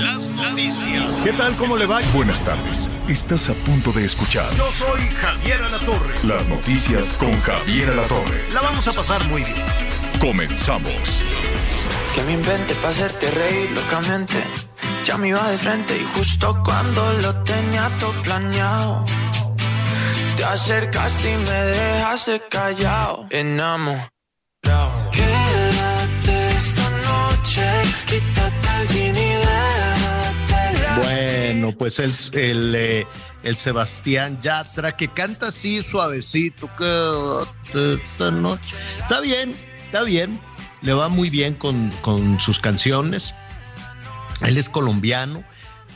Las noticias. ¿Qué tal? ¿Cómo le va? Buenas tardes. Estás a punto de escuchar Yo soy Javier Alatorre. las noticias con Javier Alatorre. La vamos a pasar muy bien. Comenzamos. Que me invente para hacerte reír locamente. Ya me iba de frente y justo cuando lo tenía todo planeado. Te acercaste y me dejaste callado. Enamorado. Quédate esta noche, quítate el Bueno, pues el, eh, el Sebastián Yatra que canta así suavecito. Quédate esta noche. Está bien, está bien. Le va muy bien con, con sus canciones. Él es colombiano,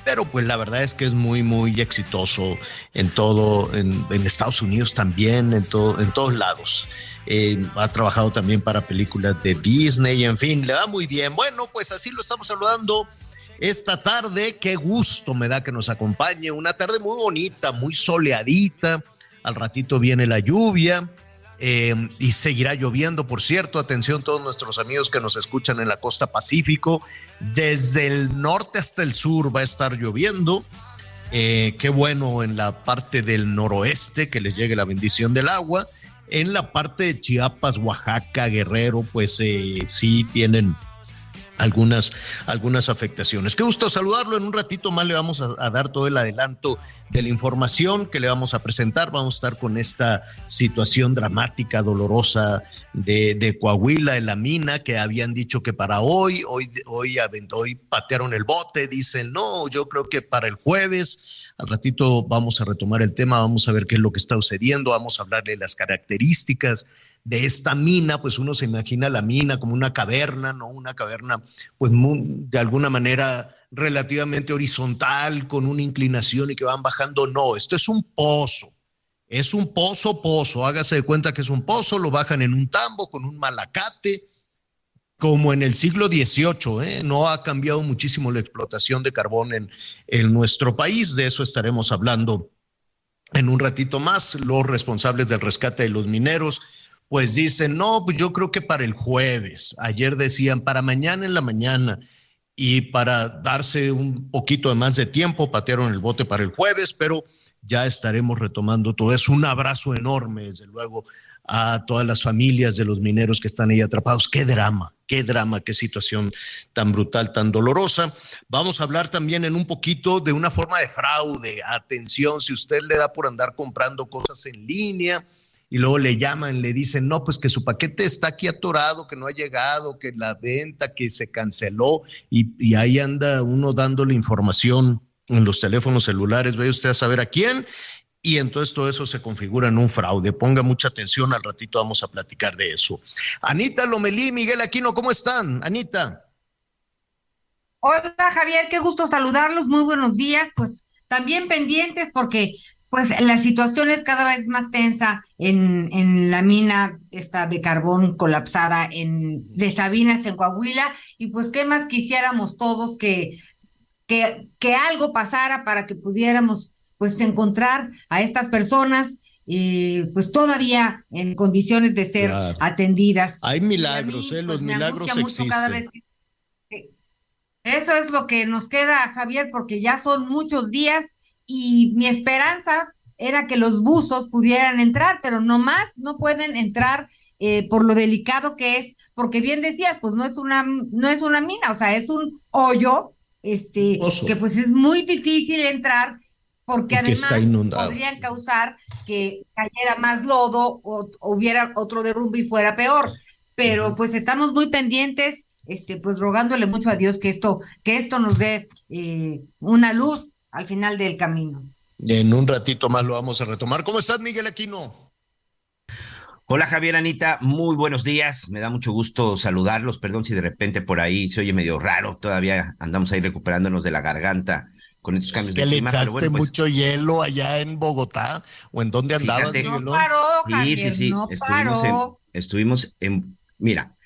pero pues la verdad es que es muy, muy exitoso en todo, en, en Estados Unidos también, en, todo, en todos lados. Eh, ha trabajado también para películas de Disney, en fin, le va muy bien. Bueno, pues así lo estamos saludando esta tarde. Qué gusto me da que nos acompañe. Una tarde muy bonita, muy soleadita. Al ratito viene la lluvia. eh, y seguirá lloviendo, por cierto. Atención todos nuestros amigos que nos escuchan en la costa Pacífico. Desde el norte hasta el sur va a estar lloviendo. Eh, qué bueno en la parte del noroeste que les llegue la bendición del agua. En la parte de Chiapas, Oaxaca, Guerrero, pues eh, sí tienen algunas, algunas afectaciones. Qué gusto saludarlo. En un ratito más le vamos a, dar todo el adelanto de la información que le vamos a presentar. Vamos a estar con esta situación dramática, dolorosa de, Coahuila en la mina, que habían dicho que para hoy, hoy, hoy, hoy patearon el bote, dicen, no, yo creo que para el jueves. Al ratito vamos a retomar el tema, vamos a ver qué es lo que está sucediendo, vamos a hablar de las características de esta mina, pues uno se imagina la mina como una caverna, ¿no? Una caverna, pues de alguna manera relativamente horizontal, con una inclinación y que van bajando. No, esto es un pozo. Es un pozo, pozo. Hágase de cuenta que es un pozo, lo bajan en un tambo con un malacate, como en el siglo XVIII. ¿eh? No ha cambiado muchísimo la explotación de carbón en, en nuestro país. De eso estaremos hablando en un ratito más. Los responsables del rescate de los mineros, pues dicen, no, pues yo creo que para el jueves. Ayer decían, para mañana en la mañana. Y para darse un poquito de más de tiempo, patearon el bote para el jueves, pero ya estaremos retomando todo eso. Un abrazo enorme, desde luego, a todas las familias de los mineros que están ahí atrapados. Qué drama, qué drama, qué situación tan brutal, tan dolorosa. Vamos a hablar también en un poquito de una forma de fraude. Atención, si usted le da por andar comprando cosas en línea y luego le llaman, le dicen, no, pues que su paquete está aquí atorado, que no ha llegado, que la venta, que se canceló y, ahí anda uno dándole información en los teléfonos celulares, vaya usted a saber a quién y entonces todo eso se configura en un fraude. Ponga mucha atención, al ratito vamos a platicar de eso. Anita Lomelí, Miguel Aquino, ¿cómo están? Anita. Hola Javier, qué gusto saludarlos, muy buenos días, pues también pendientes porque pues la situación es cada vez más tensa en, en la mina esta de carbón colapsada en de Sabinas en Coahuila y pues qué más quisiéramos todos que que, que algo pasara para que pudiéramos pues encontrar a estas personas eh, pues todavía en condiciones de ser Claro. atendidas. Hay mí, milagros, ¿eh? pues, Los milagros cada existen. vez que- que- Eso es lo que nos queda, Javier, porque ya son muchos días y mi esperanza era que los buzos pudieran entrar, pero no más, no pueden entrar eh, por lo delicado que es, porque bien decías, pues no es una, no es una mina, o sea, es un hoyo, este, que pues es muy difícil entrar, porque además podrían causar que cayera más lodo o, o hubiera otro derrumbe y fuera peor. Pero pues estamos muy pendientes, este, pues rogándole mucho a Dios que esto, que esto nos dé eh, una luz al final del camino. En un ratito más lo vamos a retomar. ¿Cómo estás, Miguel Aquino? Hola Javier Anita, muy buenos días. Me da mucho gusto saludarlos. Perdón si de repente por ahí se oye medio raro. Todavía andamos ahí recuperándonos de la garganta con estos cambios es que de le clima. echaste bueno, pues, mucho hielo allá en Bogotá o en dónde andabas, Fíjate. No paró, sí, Javier, sí, sí. no estuvimos, paró. en, estuvimos en. Mira,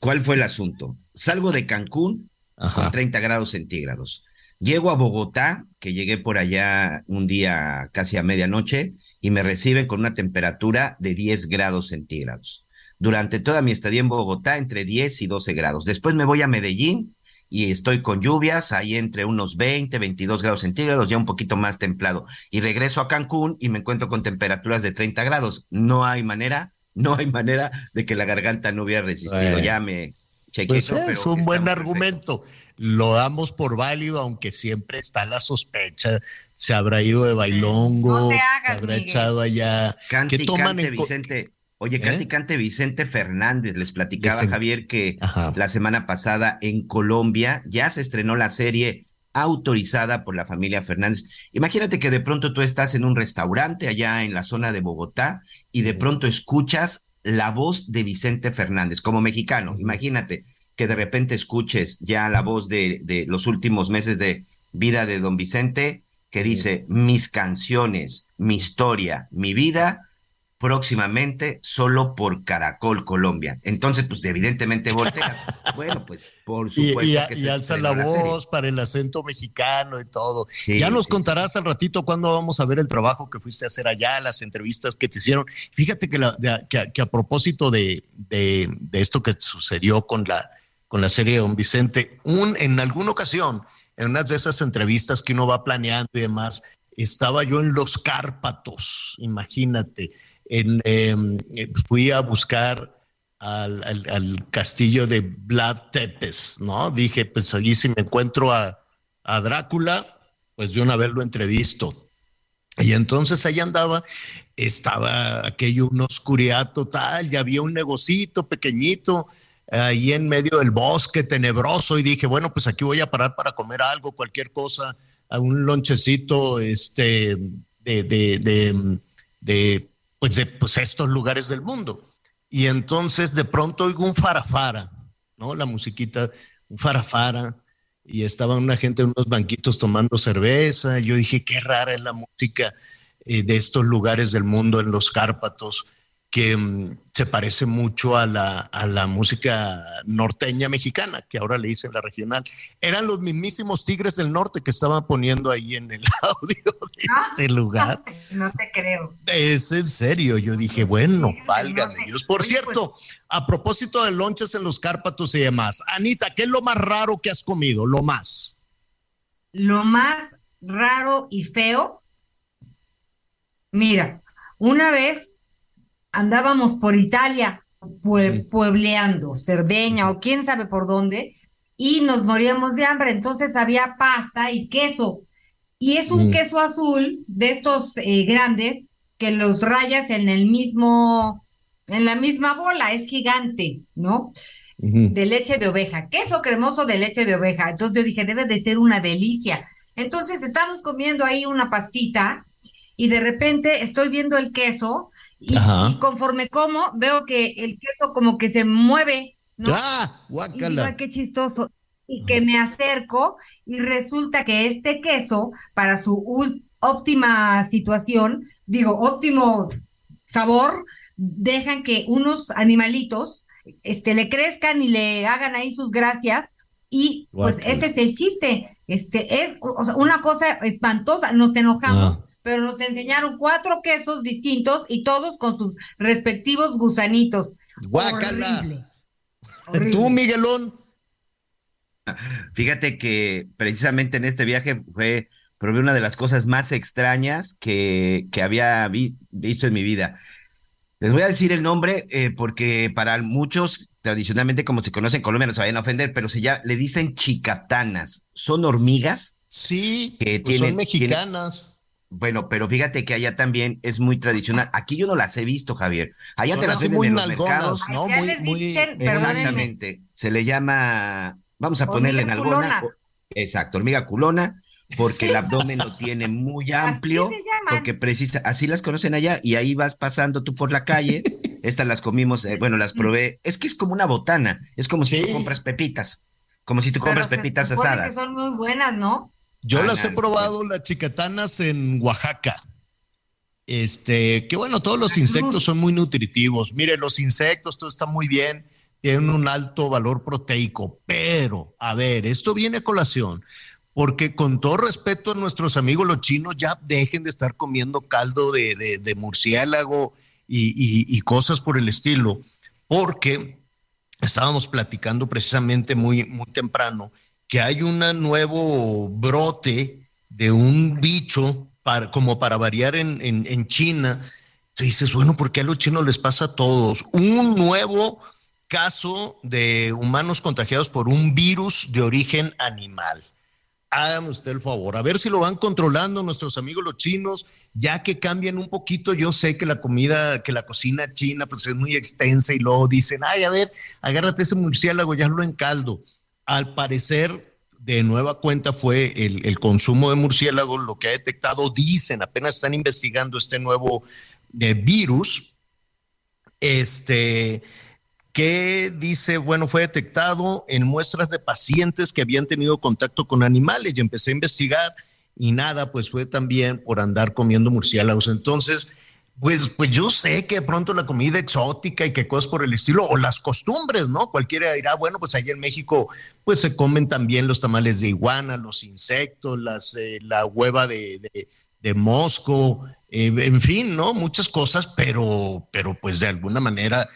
¿cuál fue el asunto? Salgo de Cancún Ajá. con 30 grados centígrados. Llego a Bogotá, que llegué por allá un día casi a medianoche, y me reciben con una temperatura de 10 grados centígrados. Durante toda mi estadía en Bogotá, entre 10 y 12 grados. Después me voy a Medellín y estoy con lluvias, ahí entre unos 20, 22 grados centígrados, ya un poquito más templado. Y regreso a Cancún y me encuentro con temperaturas de 30 grados. No hay manera, no hay manera de que la garganta no hubiera resistido. Bueno. Ya me chequé. Pues eso, es pero un buen perfecto. Lo damos por válido, aunque siempre está la sospecha. Se habrá ido de bailongo, No se habrá Miguel. echado allá. Cante ¿Qué y toman cante en Vicente. Oye, ¿Eh? cante y cante Vicente Fernández. Les platicaba Javier que Ajá. la semana pasada en Colombia ya se estrenó la serie autorizada por la familia Fernández. Imagínate que de pronto tú estás en un restaurante allá en la zona de Bogotá y de pronto escuchas la voz de Vicente Fernández como mexicano. Imagínate que de repente escuches ya la voz de, de los últimos meses de vida de don Vicente que dice mis canciones, mi historia, mi vida próximamente solo por Caracol Colombia. Entonces, pues evidentemente volteas. bueno, pues por Y, supuesto y, que y se alza la voz para el acento mexicano y todo. Sí, ya nos sí, contarás al ratito cuándo vamos a ver el trabajo que fuiste a hacer allá, las entrevistas que te hicieron. Fíjate que, la- de- que a- que a propósito de, de- de esto que sucedió con la, con la serie de Don Vicente, un, en alguna ocasión, en una de esas entrevistas que uno va planeando y demás, estaba yo en los Cárpatos, imagínate. Em, eh, fui a buscar al, castillo de Vlad Tepes, ¿no? Dije, pues allí si me encuentro a, a Drácula, pues de una vez lo entrevisto. Y entonces ahí andaba, estaba aquello, una oscuridad total, ya había un negocito pequeñito ahí en medio del bosque tenebroso y dije, bueno, pues aquí voy a parar para comer algo, cualquier cosa, a un lonchecito este, de, de, de, de, pues de pues estos lugares del mundo. Y entonces de pronto oigo un farafara, ¿no? La musiquita, un farafara, y estaba una gente en unos banquitos tomando cerveza. Yo dije, qué rara es la música eh, de estos lugares del mundo en los Cárpatos, que mm, se parece mucho a la, a la música norteña mexicana, que ahora le dicen la regional. Eran los mismísimos Tigres del Norte que estaban poniendo ahí en el audio de Ah. ese lugar. No te creo. Es en serio, yo dije, bueno, del válgame. Dios. Por Oye, cierto, a propósito de lonches en los Cárpatos y demás, Anita, ¿qué es lo más raro que has comido? Lo más. Lo más raro y feo, mira, una vez andábamos por Italia, pue- puebleando, Cerdeña o quién sabe por dónde, y nos moríamos de hambre, entonces había pasta y queso. Y es un Mm. queso azul de estos eh, grandes que los rayas en el mismo, en la misma bola, es gigante, ¿no? de leche de oveja, queso cremoso de leche de oveja. Entonces yo dije, debe de ser una delicia. Entonces estamos comiendo ahí una pastita y de repente estoy viendo el queso y, y conforme como veo que el queso como que se mueve, ¿no? ¡Ah! Y digo, "Ay, Guácala. qué chistoso. Y que me acerco y resulta que este queso, para su óptima situación, digo, óptimo sabor, dejan que unos animalitos este, le crezcan y le hagan ahí sus gracias. Y pues ese es el chiste. Este es o sea, una cosa espantosa. Nos enojamos, Ah. Pero nos enseñaron cuatro quesos distintos y todos con sus respectivos gusanitos. Guácala. Horrible. Horrible. ¿Tú, Miguelón? Fíjate que precisamente en este viaje fue probé una de las cosas más extrañas que, que había vi- visto en mi vida. Les voy a decir el nombre eh, porque para muchos, tradicionalmente como se conoce en Colombia, no se vayan a ofender, pero se llama, le dicen chicatanas. Son hormigas. Sí, Que pues tienen- son mexicanas. Bueno, pero fíjate que allá también es muy tradicional. Aquí yo no las he visto, Javier. Allá Son te las venden muy en los nalgonas, mercados. ¿no? Allá Muy, les muy. dicen, perdónenme. Exactamente. Se le llama, vamos a ponerle en alguna. Exacto, hormiga culona, porque el abdomen lo tiene muy amplio, se porque precisa, así las conocen allá, y ahí vas pasando tú por la calle Estas las comimos, eh, bueno, las probé. Es que es como una botana, es como si tú compras pepitas, como si tú compras pepitas asadas. Que son muy buenas, ¿no? Yo las he probado, las chicatanas en Oaxaca. Este, que bueno, todos los insectos son muy nutritivos. Mire, los insectos, todo está muy bien, tienen un alto valor proteico, pero, a ver, esto viene a colación, porque con todo respeto a nuestros amigos los chinos, ya dejen de estar comiendo caldo de, murciélago y, cosas por el estilo, porque estábamos platicando precisamente muy, muy temprano que hay un nuevo brote de un bicho para, como para variar en, en, China. Entonces dices, bueno, ¿por qué a los chinos les pasa a todos? Un nuevo caso de humanos contagiados por un virus de origen animal. Hágame usted el favor, a ver si lo van controlando nuestros amigos los chinos, ya que cambian un poquito. Yo sé que la comida, que la cocina china, pues es muy extensa y luego dicen, ay, a ver, agárrate ese murciélago, ya lo encaldo. Al parecer, de nueva cuenta fue el, consumo de murciélagos lo que ha detectado, dicen, apenas están investigando este nuevo eh, virus, este, que dice, bueno, fue detectado en muestras de pacientes que habían tenido contacto con animales y empecé a investigar y nada, pues fue también por andar comiendo murciélagos. Entonces, pues, pues yo sé que de pronto la comida exótica y que cosas por el estilo, o las costumbres, ¿no? Cualquiera dirá, bueno, pues allá en México, pues se comen también los tamales de iguana, los insectos, las, eh, la hueva de, de, mosco, eh, en fin, ¿no? Muchas cosas, pero, pero pues de alguna manera,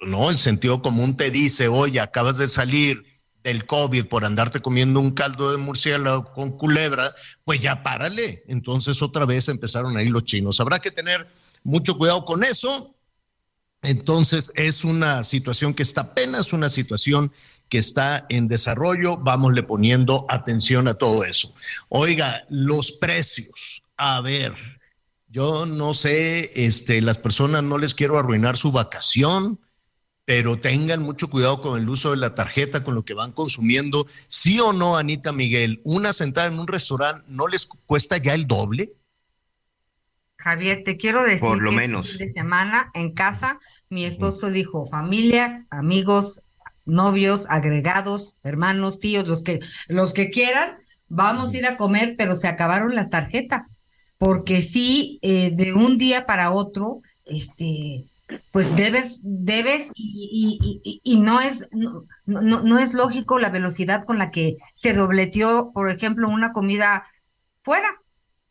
¿no? El sentido común te dice, oye, acabas de salir del COVID por andarte comiendo un caldo de murciélago con culebra, pues ya párale. Entonces otra vez empezaron ahí los chinos. Habrá que tener mucho cuidado con eso. Entonces es una situación que está apenas una situación que está en desarrollo. Vámosle poniendo atención a todo eso. Oiga, los precios. A ver, yo no sé, este, las personas no les quiero arruinar su vacación pero tengan mucho cuidado con el uso de la tarjeta, con lo que van consumiendo. ¿Sí o no, Anita Miguel? ¿Una sentada en un restaurante no les cuesta ya el doble? Javier, te quiero decir Por lo que menos. Este de semana en casa, mi esposo dijo, familia, amigos, novios, agregados, hermanos, tíos, los que, los que quieran, vamos a ir a comer, pero se acabaron las tarjetas. Porque sí, eh, de un día para otro, este, pues debes, debes y, y, no es no, no, es lógico la velocidad con la que se dobleteó, por ejemplo, una comida fuera.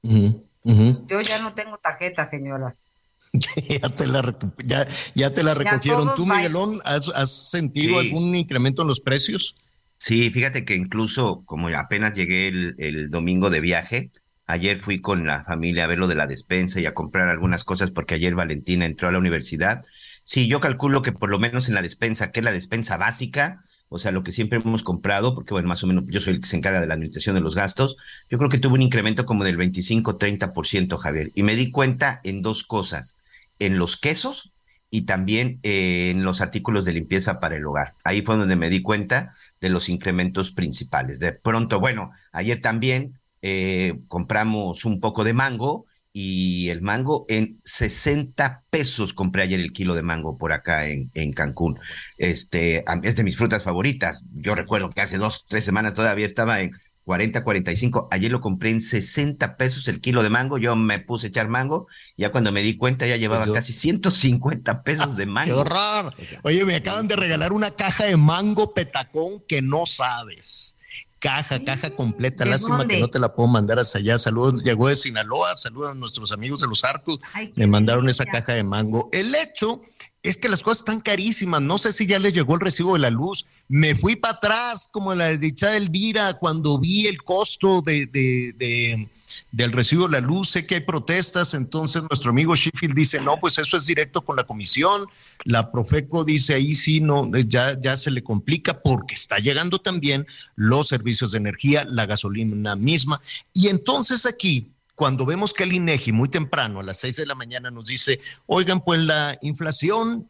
Yo ya no tengo tarjeta, señoras. ya, te la, ya, ya te la recogieron. ¿Tú, Miguelón, has, has sentido algún incremento en los precios? Sí, fíjate que incluso como apenas llegué el, el domingo de viaje, Ayer fui con la familia a ver lo de la despensa y a comprar algunas cosas porque ayer Valentina entró a la universidad. Sí, yo calculo que por lo menos en la despensa, que es la despensa básica, o sea, lo que siempre hemos comprado, porque bueno, más o menos yo soy el que se encarga de la administración de los gastos, yo creo que tuvo un incremento como del 25-30%, Javier. Y me di cuenta en dos cosas, en los quesos y también en los artículos de limpieza para el hogar. Ahí fue donde me di cuenta de los incrementos principales. De pronto, bueno, ayer también eh, compramos un poco de mango y el mango en 60 pesos compré ayer el kilo de mango por acá en, en Cancún. Este, es de mis frutas favoritas. Yo recuerdo que hace dos, tres semanas todavía estaba en 40, 45. Ayer lo compré en 60 pesos el kilo de mango. Yo me puse a echar mango. Ya cuando me di cuenta ya llevaba casi 150 pesos de mango. ¡Qué horror! Oye, me acaban de regalar una caja de mango petacón que no sabes caja, caja completa. Lástima que no te la puedo mandar hasta allá. Saludos, llegó de Sinaloa, saludos a nuestros amigos de los arcos. Me mandaron esa caja de mango. El hecho es que las cosas están carísimas. No sé si ya les llegó el recibo de la luz. Me fui para atrás, como la dicha de Elvira, cuando vi el costo de, de del recibo de la luz. Sé que hay protestas, entonces nuestro amigo Sheffield dice, no, pues eso es directo con la comisión. La Profeco dice, ahí sí, no, ya, ya se le complica porque está llegando también los servicios de energía, la gasolina misma. Y entonces aquí, cuando vemos que el INEGI muy temprano, a las seis de la mañana, nos dice, oigan, pues la inflación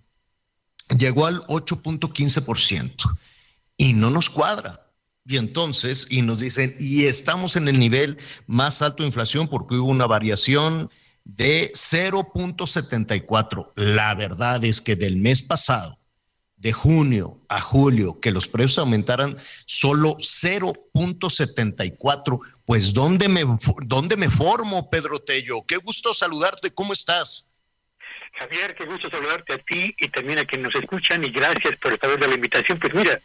llegó al 8.15% y no nos cuadra y entonces, y nos dicen, y estamos en el nivel más alto de inflación porque hubo una variación de 0.74. La verdad es que del mes pasado, de junio a julio, que los precios aumentaran solo 0.74, pues ¿dónde me, ¿dónde me formo, Pedro Tello? Qué gusto saludarte, ¿cómo estás? Javier, qué gusto saludarte a ti y también a quienes nos escuchan y gracias por el favor de la invitación. Pues mira,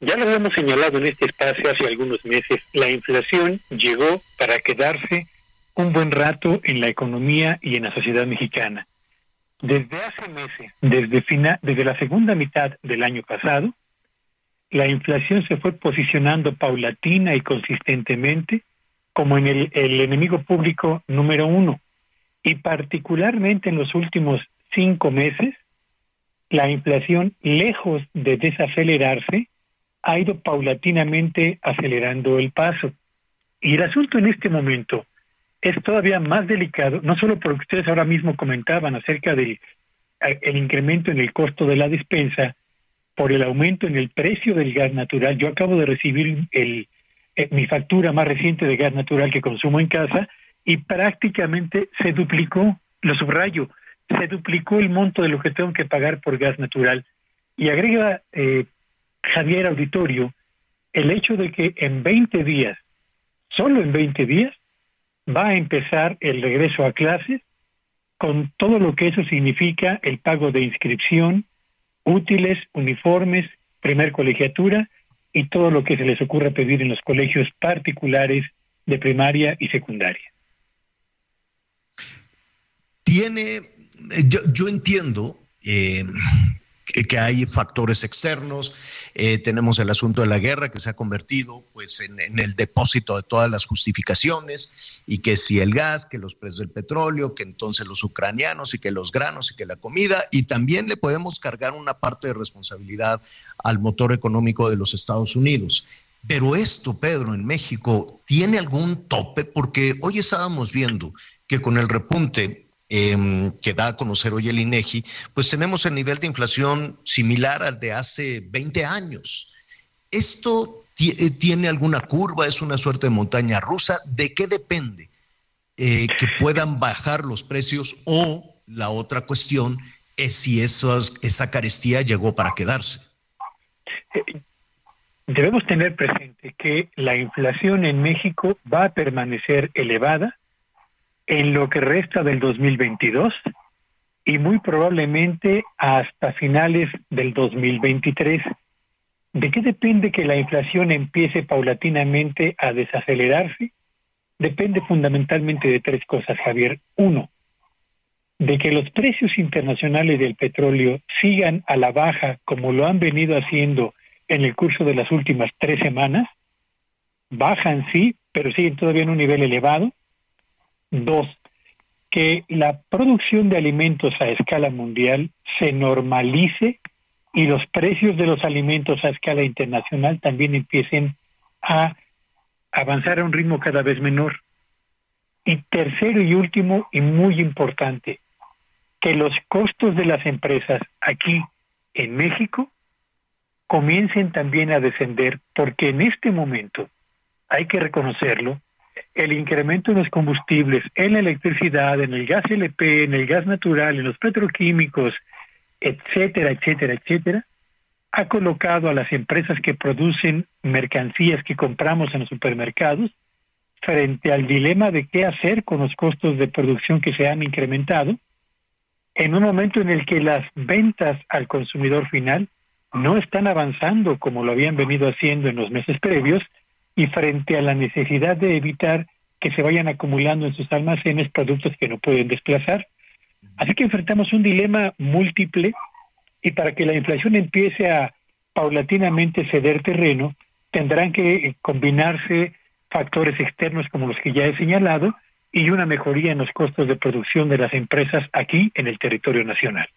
ya lo habíamos señalado en este espacio hace algunos meses, la inflación llegó para quedarse un buen rato en la economía y en la sociedad mexicana. Desde hace meses, desde, final, desde la segunda mitad del año pasado, la inflación se fue posicionando paulatina y consistentemente como en el, el enemigo público número uno. Y particularmente en los últimos cinco meses, la inflación, lejos de desacelerarse, ha ido paulatinamente acelerando el paso. Y el asunto en este momento es todavía más delicado, no solo porque ustedes ahora mismo comentaban acerca del el incremento en el costo de la despensa por el aumento en el precio del gas natural. Yo acabo de recibir el, eh, mi factura más reciente de gas natural que consumo en casa y prácticamente se duplicó, lo subrayo, se duplicó el monto de lo que tengo que pagar por gas natural. Y agrega eh, Javier Auditorio el hecho de que en 20 días, solo en 20 días, va a empezar el regreso a clases con todo lo que eso significa el pago de inscripción, útiles, uniformes, primer colegiatura y todo lo que se les ocurra pedir en los colegios particulares de primaria y secundaria. Tiene, eh, yo, yo entiendo eh, que hay factores externos, eh, tenemos el asunto de la guerra que se ha convertido pues en, el depósito de todas las justificaciones y que si el gas, que los precios del petróleo, que entonces los ucranianos y que los granos y que la comida y también le podemos cargar una parte de responsabilidad al motor económico de los Estados Unidos. Pero esto, Pedro, en México, ¿tiene algún tope? Porque hoy estábamos viendo que con el repunte Em, que da a conocer hoy el INEGI, pues tenemos el nivel de inflación similar al de hace 20 años. ¿Esto eh, tiene alguna curva? ¿Es una suerte de montaña rusa? ¿De qué depende eh, que puedan bajar los precios? O la otra cuestión es si esa carestía llegó para quedarse. Eh, debemos tener presente que la inflación en México va a permanecer elevada en lo que resta del 2022 y muy probablemente hasta finales del 2023. ¿De qué depende que la inflación empiece paulatinamente a desacelerarse? Depende fundamentalmente de tres cosas, Javier. Uno, de que los precios internacionales del petróleo sigan a la baja como lo han venido haciendo en el curso de las últimas tres semanas. Bajan, sí, pero siguen todavía en un nivel elevado. Dos, que la producción de alimentos a escala mundial se normalice y los precios de los alimentos a escala internacional también empiecen a avanzar a un ritmo cada vez menor. Y tercero y último y muy importante, que los costos de las empresas aquí en México comiencen también a descender, porque en este momento, hay que reconocerlo, el incremento en los combustibles, en la electricidad, en el gas LP, en el gas natural, en los petroquímicos, etcétera, etcétera, etcétera, ha colocado a las empresas que producen mercancías que compramos en los supermercados frente al dilema de qué hacer con los costos de producción que se han incrementado, en un momento en el que las ventas al consumidor final no están avanzando como lo habían venido haciendo en los meses previos, y frente a la necesidad de evitar que se vayan acumulando en sus almacenes productos que no pueden desplazar. Así que enfrentamos un dilema múltiple y para que la inflación empiece a paulatinamente ceder terreno, tendrán que combinarse factores externos como los que ya he señalado y una mejoría en los costos de producción de las empresas aquí en el territorio nacional.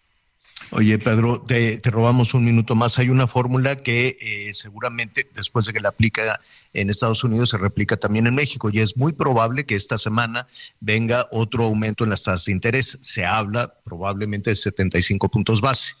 Oye, Pedro, te, robamos un minuto más. Hay una fórmula que eh, seguramente después de que la aplica en Estados Unidos se replica también en México y es muy probable que esta semana venga otro aumento en las tasas de interés. Se habla probablemente de 75 puntos base.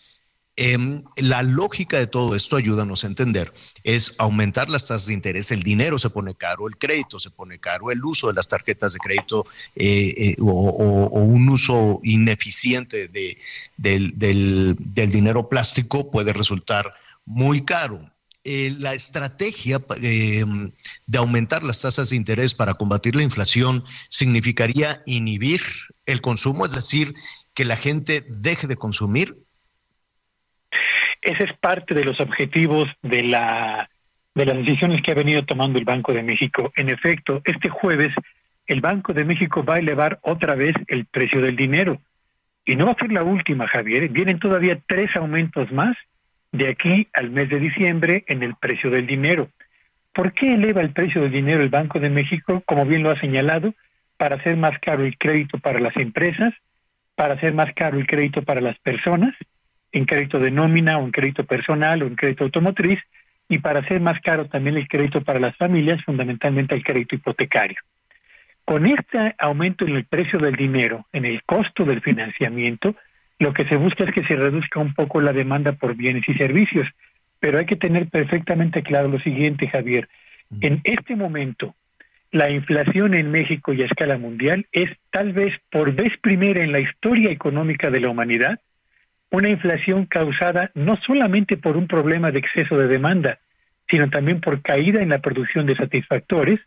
Em, la lógica de todo esto, ayúdanos a entender, es aumentar las tasas de interés. El dinero se pone caro, el crédito se pone caro, el uso de las tarjetas de crédito eh, eh, o, un uso ineficiente de, del, dinero plástico puede resultar muy caro. Eh, la estrategia em, de aumentar las tasas de interés para combatir la inflación significaría inhibir el consumo, es decir, que la gente deje de consumir ese es parte de los objetivos de la de las decisiones que ha venido tomando el Banco de México. En efecto, este jueves el Banco de México va a elevar otra vez el precio del dinero. Y no va a ser la última, Javier. Vienen todavía tres aumentos más de aquí al mes de diciembre en el precio del dinero. ¿Por qué eleva el precio del dinero el Banco de México? Como bien lo ha señalado, para hacer más caro el crédito para las empresas, para hacer más caro el crédito para las personas en crédito de nómina o en crédito personal o en crédito automotriz y para hacer más caro también el crédito para las familias, fundamentalmente el crédito hipotecario. Con este aumento en el precio del dinero, en el costo del financiamiento, lo que se busca es que se reduzca un poco la demanda por bienes y servicios. Pero hay que tener perfectamente claro lo siguiente, Javier. En este momento, la inflación en México y a escala mundial es tal vez por vez primera en la historia económica de la humanidad una inflación causada no solamente por un problema de exceso de demanda, sino también por caída en la producción de satisfactores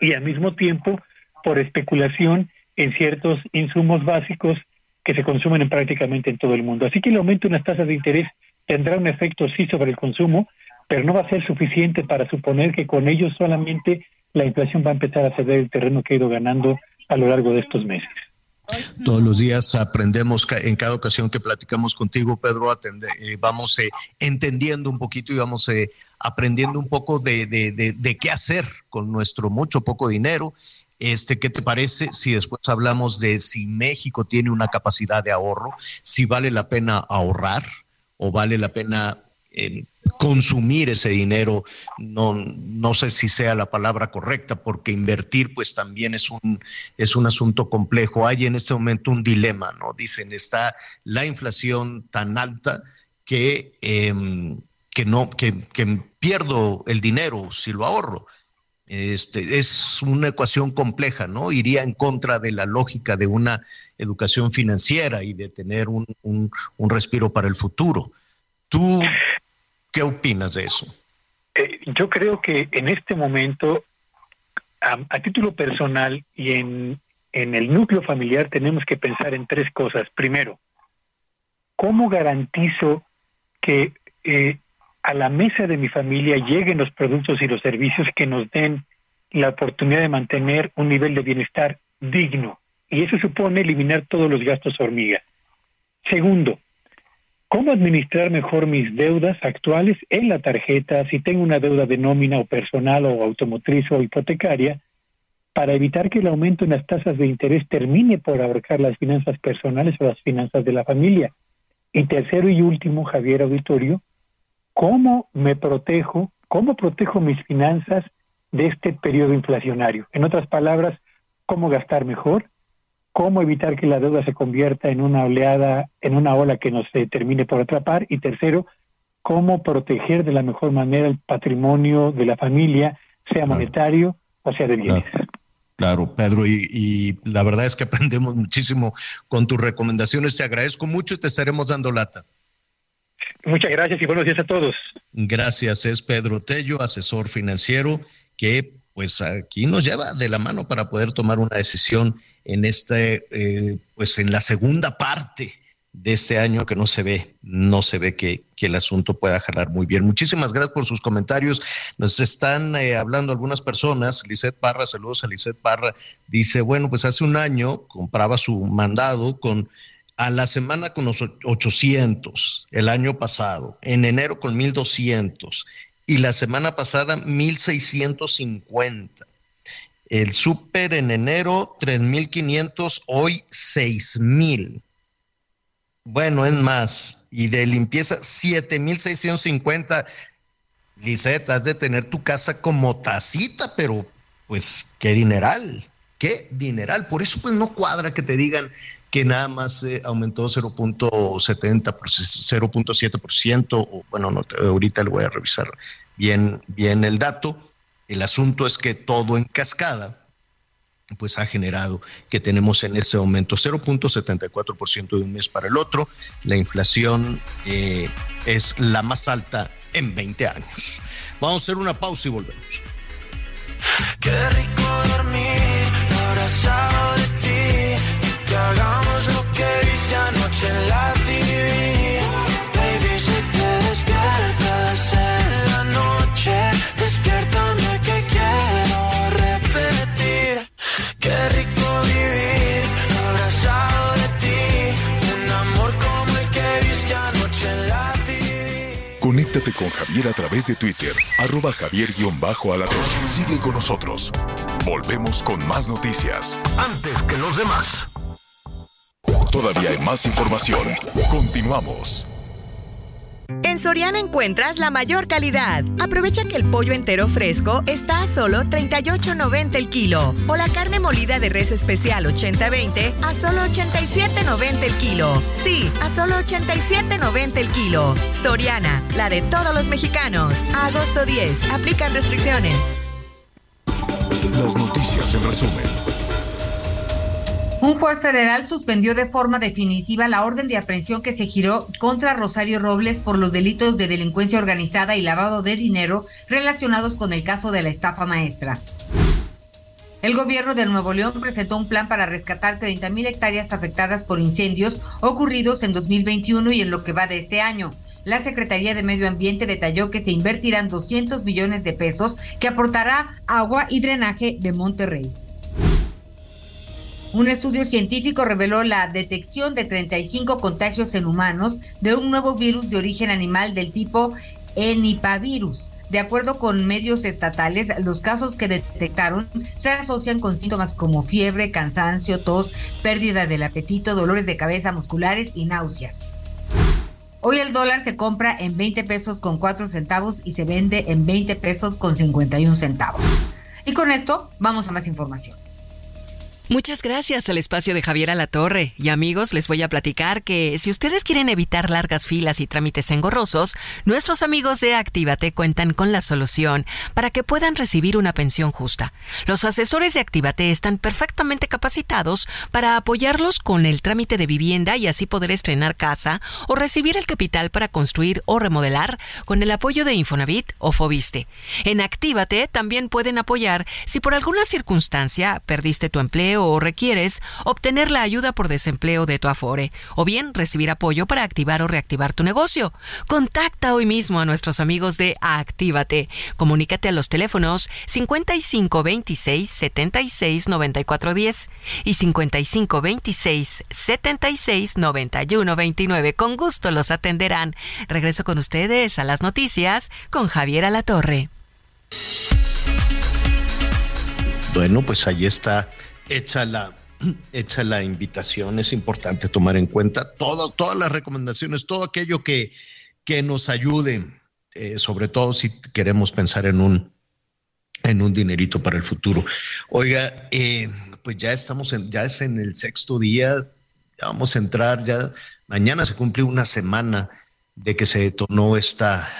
y al mismo tiempo por especulación en ciertos insumos básicos que se consumen en prácticamente en todo el mundo. Así que el aumento en las tasas de interés tendrá un efecto sí sobre el consumo, pero no va a ser suficiente para suponer que con ello solamente la inflación va a empezar a ceder el terreno que ha ido ganando a lo largo de estos meses. Todos los días aprendemos en cada ocasión que platicamos contigo, Pedro, eh, vamos eh, entendiendo un poquito y vamos eh, aprendiendo un poco de, de, qué hacer con nuestro mucho poco dinero. Este, ¿Qué te parece si después hablamos de si México tiene una capacidad de ahorro, si vale la pena ahorrar o vale la pena consumir ese dinero, no, no sé si sea la palabra correcta, porque invertir pues también es un, es un asunto complejo. Hay en este momento un dilema, ¿no? Dicen, está la inflación tan alta que, em, que no, que, que pierdo el dinero si lo ahorro. Este, es una ecuación compleja, ¿no? Iría en contra de la lógica de una educación financiera y de tener un, un, un respiro para el futuro. Tú ¿Qué opinas de eso? Eh, yo creo que en este momento, a, título personal y en, en el núcleo familiar, tenemos que pensar en tres cosas. Primero, ¿cómo garantizo que eh, a la mesa de mi familia lleguen los productos y los servicios que nos den la oportunidad de mantener un nivel de bienestar digno? Y eso supone eliminar todos los gastos hormiga. Segundo, cómo administrar mejor mis deudas actuales en la tarjeta, si tengo una deuda de nómina o personal o automotriz o hipotecaria, para evitar que el aumento en las tasas de interés termine por abarcar las finanzas personales o las finanzas de la familia. Y tercero y último, Javier Auditorio, ¿cómo me protejo, cómo protejo mis finanzas de este periodo inflacionario? En otras palabras, ¿cómo gastar mejor? Cómo evitar que la deuda se convierta en una oleada, en una ola que nos termine por atrapar. Y tercero, cómo proteger de la mejor manera el patrimonio de la familia, sea monetario o sea de bienes. Claro. Pedro, y, la verdad es que aprendemos muchísimo con tus recomendaciones. Te agradezco mucho y te estaremos dando lata. Muchas gracias y buenos días a todos. Gracias, es Pedro Tello, asesor financiero, que pues aquí nos lleva de la mano para poder tomar una decisión en este, eh, pues en la segunda parte de este año que no se ve, no se ve que, el asunto pueda jalar muy bien. Muchísimas gracias por sus comentarios. Nos están eh, hablando algunas personas. Lizeth Parra, saludos a Lizeth Parra. Dice, bueno, pues hace un año compraba su mandado con a la semana con los 800, el año pasado, en enero con 1200 y la semana pasada 1650. El súper en enero, 3.500, hoy 6.000. Bueno, es más. Y de limpieza, 7.650. Liseta, has de tener tu casa como tacita, pero pues qué dineral, qué dineral. Por eso pues no cuadra que te digan que nada más aumentó 0.70, 0.7%, o bueno, no, ahorita le voy a revisar bien, bien el dato. El asunto es que todo en cascada, pues ha generado que tenemos en ese momento 0.74% de un mes para el otro. La inflación eh, es la más alta en 20 años. Vamos a hacer una pausa y volvemos. Qué rico dormir abrazado de hagamos lo que viste anoche en la TV. Baby, si te despiertas en la noche, despiértame que quiero repetir. Qué rico vivir abrazado de ti, un amor como el que viste anoche en la TV. Conéctate con Javier a través de Twitter, arroba javier-alatón. Sigue con nosotros. Volvemos con más noticias. Antes que los demás. Todavía hay más información. Continuamos. En Soriana encuentras la mayor calidad. Aprovecha que el pollo entero fresco está a solo 38.90 el kilo o la carne molida de res especial 80-20 a solo 87.90 el kilo. Sí, a solo 87.90 el kilo. Soriana, la de todos los mexicanos. A agosto 10, aplican restricciones. Las noticias en resumen. Un juez federal suspendió de forma definitiva la orden de aprehensión que se giró contra Rosario Robles por los delitos de delincuencia organizada y lavado de dinero relacionados con el caso de la estafa maestra. El gobierno de Nuevo León presentó un plan para rescatar 30 mil hectáreas afectadas por incendios ocurridos en 2021 y en lo que va de este año. La Secretaría de Medio Ambiente detalló que se invertirán 200 millones de pesos que aportará agua y drenaje de Monterrey. Un estudio científico reveló la detección de 35 contagios en humanos de un nuevo virus de origen animal del tipo Enipavirus. De acuerdo con medios estatales, los casos que detectaron se asocian con síntomas como fiebre, cansancio, tos, pérdida del apetito, dolores de cabeza musculares y náuseas. Hoy el dólar se compra en 20 pesos con 4 centavos y se vende en 20 pesos con 51 centavos. Y con esto vamos a más información. Muchas gracias al espacio de Javier Alatorre. Y amigos, les voy a platicar que si ustedes quieren evitar largas filas y trámites engorrosos, nuestros amigos de Actívate cuentan con la solución para que puedan recibir una pensión justa. Los asesores de Actívate están perfectamente capacitados para apoyarlos con el trámite de vivienda y así poder estrenar casa o recibir el capital para construir o remodelar con el apoyo de Infonavit o Fobiste. En Actívate también pueden apoyar si por alguna circunstancia perdiste tu empleo o requieres obtener la ayuda por desempleo de tu Afore, o bien recibir apoyo para activar o reactivar tu negocio. Contacta hoy mismo a nuestros amigos de Actívate. Comunícate a los teléfonos 5526 76 94 10 y 5526 76 91 29. Con gusto los atenderán. Regreso con ustedes a las noticias con Javier Alatorre. Bueno, pues ahí está hecha la, la invitación, es importante tomar en cuenta todo, todas las recomendaciones, todo aquello que, que nos ayude, eh, sobre todo si queremos pensar en un, en un dinerito para el futuro. Oiga, eh, pues ya estamos en, ya es en el sexto día, ya vamos a entrar, ya mañana se cumple una semana de que se detonó esta,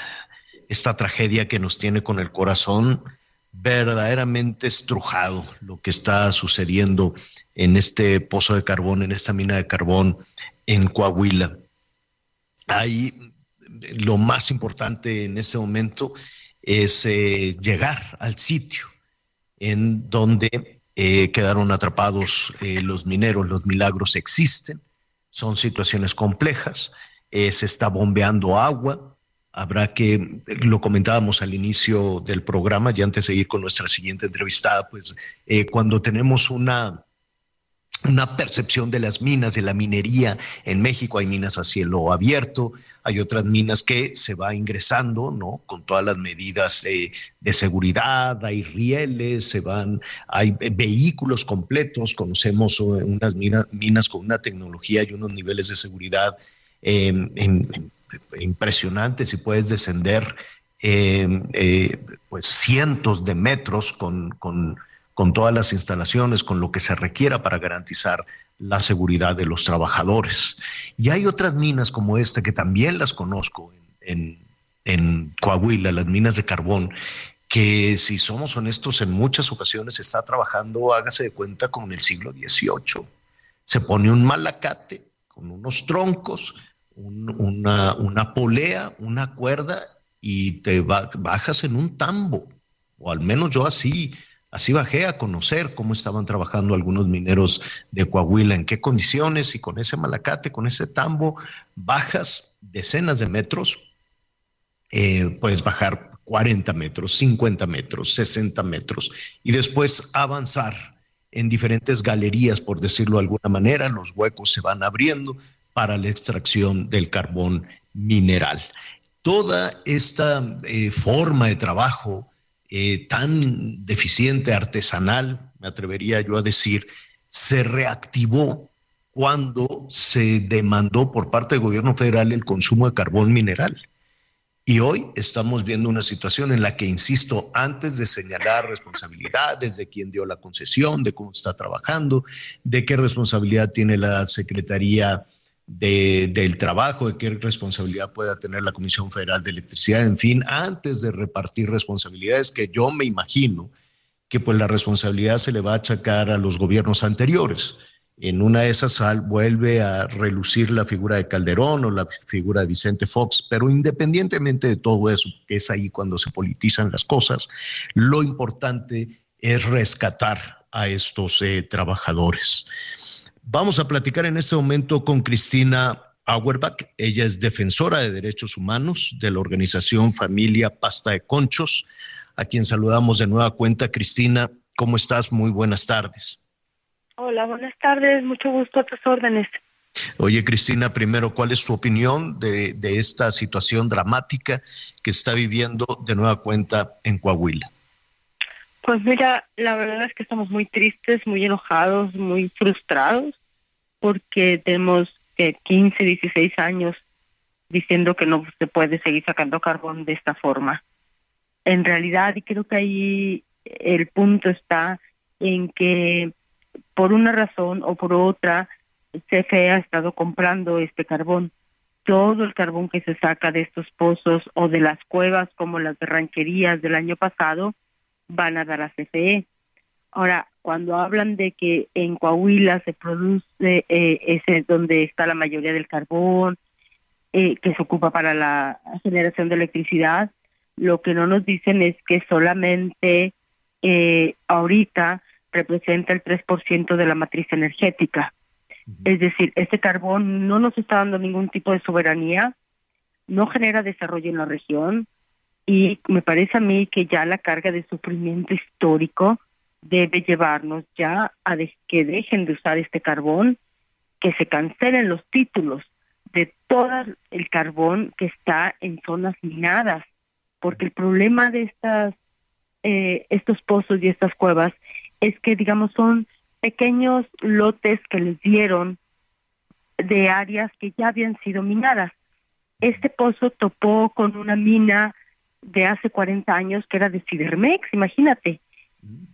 esta tragedia que nos tiene con el corazón verdaderamente estrujado lo que está sucediendo en este pozo de carbón, en esta mina de carbón en Coahuila. Ahí lo más importante en este momento es eh, llegar al sitio en donde eh, quedaron atrapados eh, los mineros. Los milagros existen, son situaciones complejas, se está bombeando agua, Habrá que, lo comentábamos al inicio del programa, y antes de ir con nuestra siguiente entrevistada, pues eh, cuando tenemos una, una percepción de las minas, de la minería en México, hay minas a cielo abierto, hay otras minas que se va ingresando, ¿no? Con todas las medidas de seguridad, hay rieles, se van, hay vehículos completos, conocemos unas minas, minas con una tecnología y unos niveles de seguridad eh, en impresionante si puedes descender eh, eh, pues cientos de metros con, con, con, todas las instalaciones, con lo que se requiera para garantizar la seguridad de los trabajadores. Y hay otras minas como esta que también las conozco en, en Coahuila, las minas de carbón, que si somos honestos en muchas ocasiones se está trabajando, hágase de cuenta, como en el siglo XVIII. Se pone un malacate con unos troncos, una, una polea, una cuerda y te bajas en un tambo, o al menos yo así, así bajé a conocer cómo estaban trabajando algunos mineros de Coahuila, en qué condiciones y con ese malacate, con ese tambo, bajas decenas de metros, eh, puedes bajar 40 metros, 50 metros, 60 metros y después avanzar en diferentes galerías, por decirlo de alguna manera, los huecos se van abriendo para la extracción del carbón mineral toda esta eh, forma de trabajo eh, tan deficiente, artesanal, me atrevería yo a decir, se reactivó cuando se demandó por parte del gobierno federal el consumo de carbón mineral. Y hoy estamos viendo una situación en la que, insisto, antes de señalar responsabilidades de quién dio la concesión, de cómo está trabajando, de qué responsabilidad tiene la Secretaría del trabajo, de qué responsabilidad pueda tener la Comisión Federal de Electricidad, en fin, antes de repartir responsabilidades que yo me imagino que pues la responsabilidad se le va a achacar a los gobiernos anteriores. En una de esas vuelve a relucir la figura de Calderón o la figura de Vicente Fox, pero independientemente de todo eso, que es ahí cuando se politizan las cosas, lo importante es rescatar a estos eh, trabajadores. Vamos a platicar en este momento con Cristina Auerbach. Ella es defensora de derechos humanos de la organización Familia Pasta de Conchos, a quien saludamos de nueva cuenta. Cristina, ¿cómo estás? Muy buenas tardes. Hola, buenas tardes. Mucho gusto a tus órdenes. Oye, Cristina, primero, ¿cuál es tu opinión de, de esta situación dramática que está viviendo de nueva cuenta en Coahuila? Pues mira, la verdad es que estamos muy tristes, muy enojados, muy frustrados, porque tenemos que 15, 16 años diciendo que no se puede seguir sacando carbón de esta forma. En realidad, y creo que ahí el punto está en que por una razón o por otra, CFE ha estado comprando este carbón. Todo el carbón que se saca de estos pozos o de las cuevas como las de del año pasado, van a dar a CFE. Ahora, cuando hablan de que en Coahuila se produce, eh, ese donde está la mayoría del carbón, eh, que se ocupa para la generación de electricidad, lo que no nos dicen es que solamente eh, ahorita representa el 3% de la matriz energética. Es decir, este carbón no nos está dando ningún tipo de soberanía, no genera desarrollo en la región, y me parece a mí que ya la carga de sufrimiento histórico debe llevarnos ya a que dejen de usar este carbón, que se cancelen los títulos de todo el carbón que está en zonas minadas, porque el problema de estas eh, estos pozos y estas cuevas es que digamos son pequeños lotes que les dieron de áreas que ya habían sido minadas. Este pozo topó con una mina de hace 40 años que era de Cidermex, imagínate.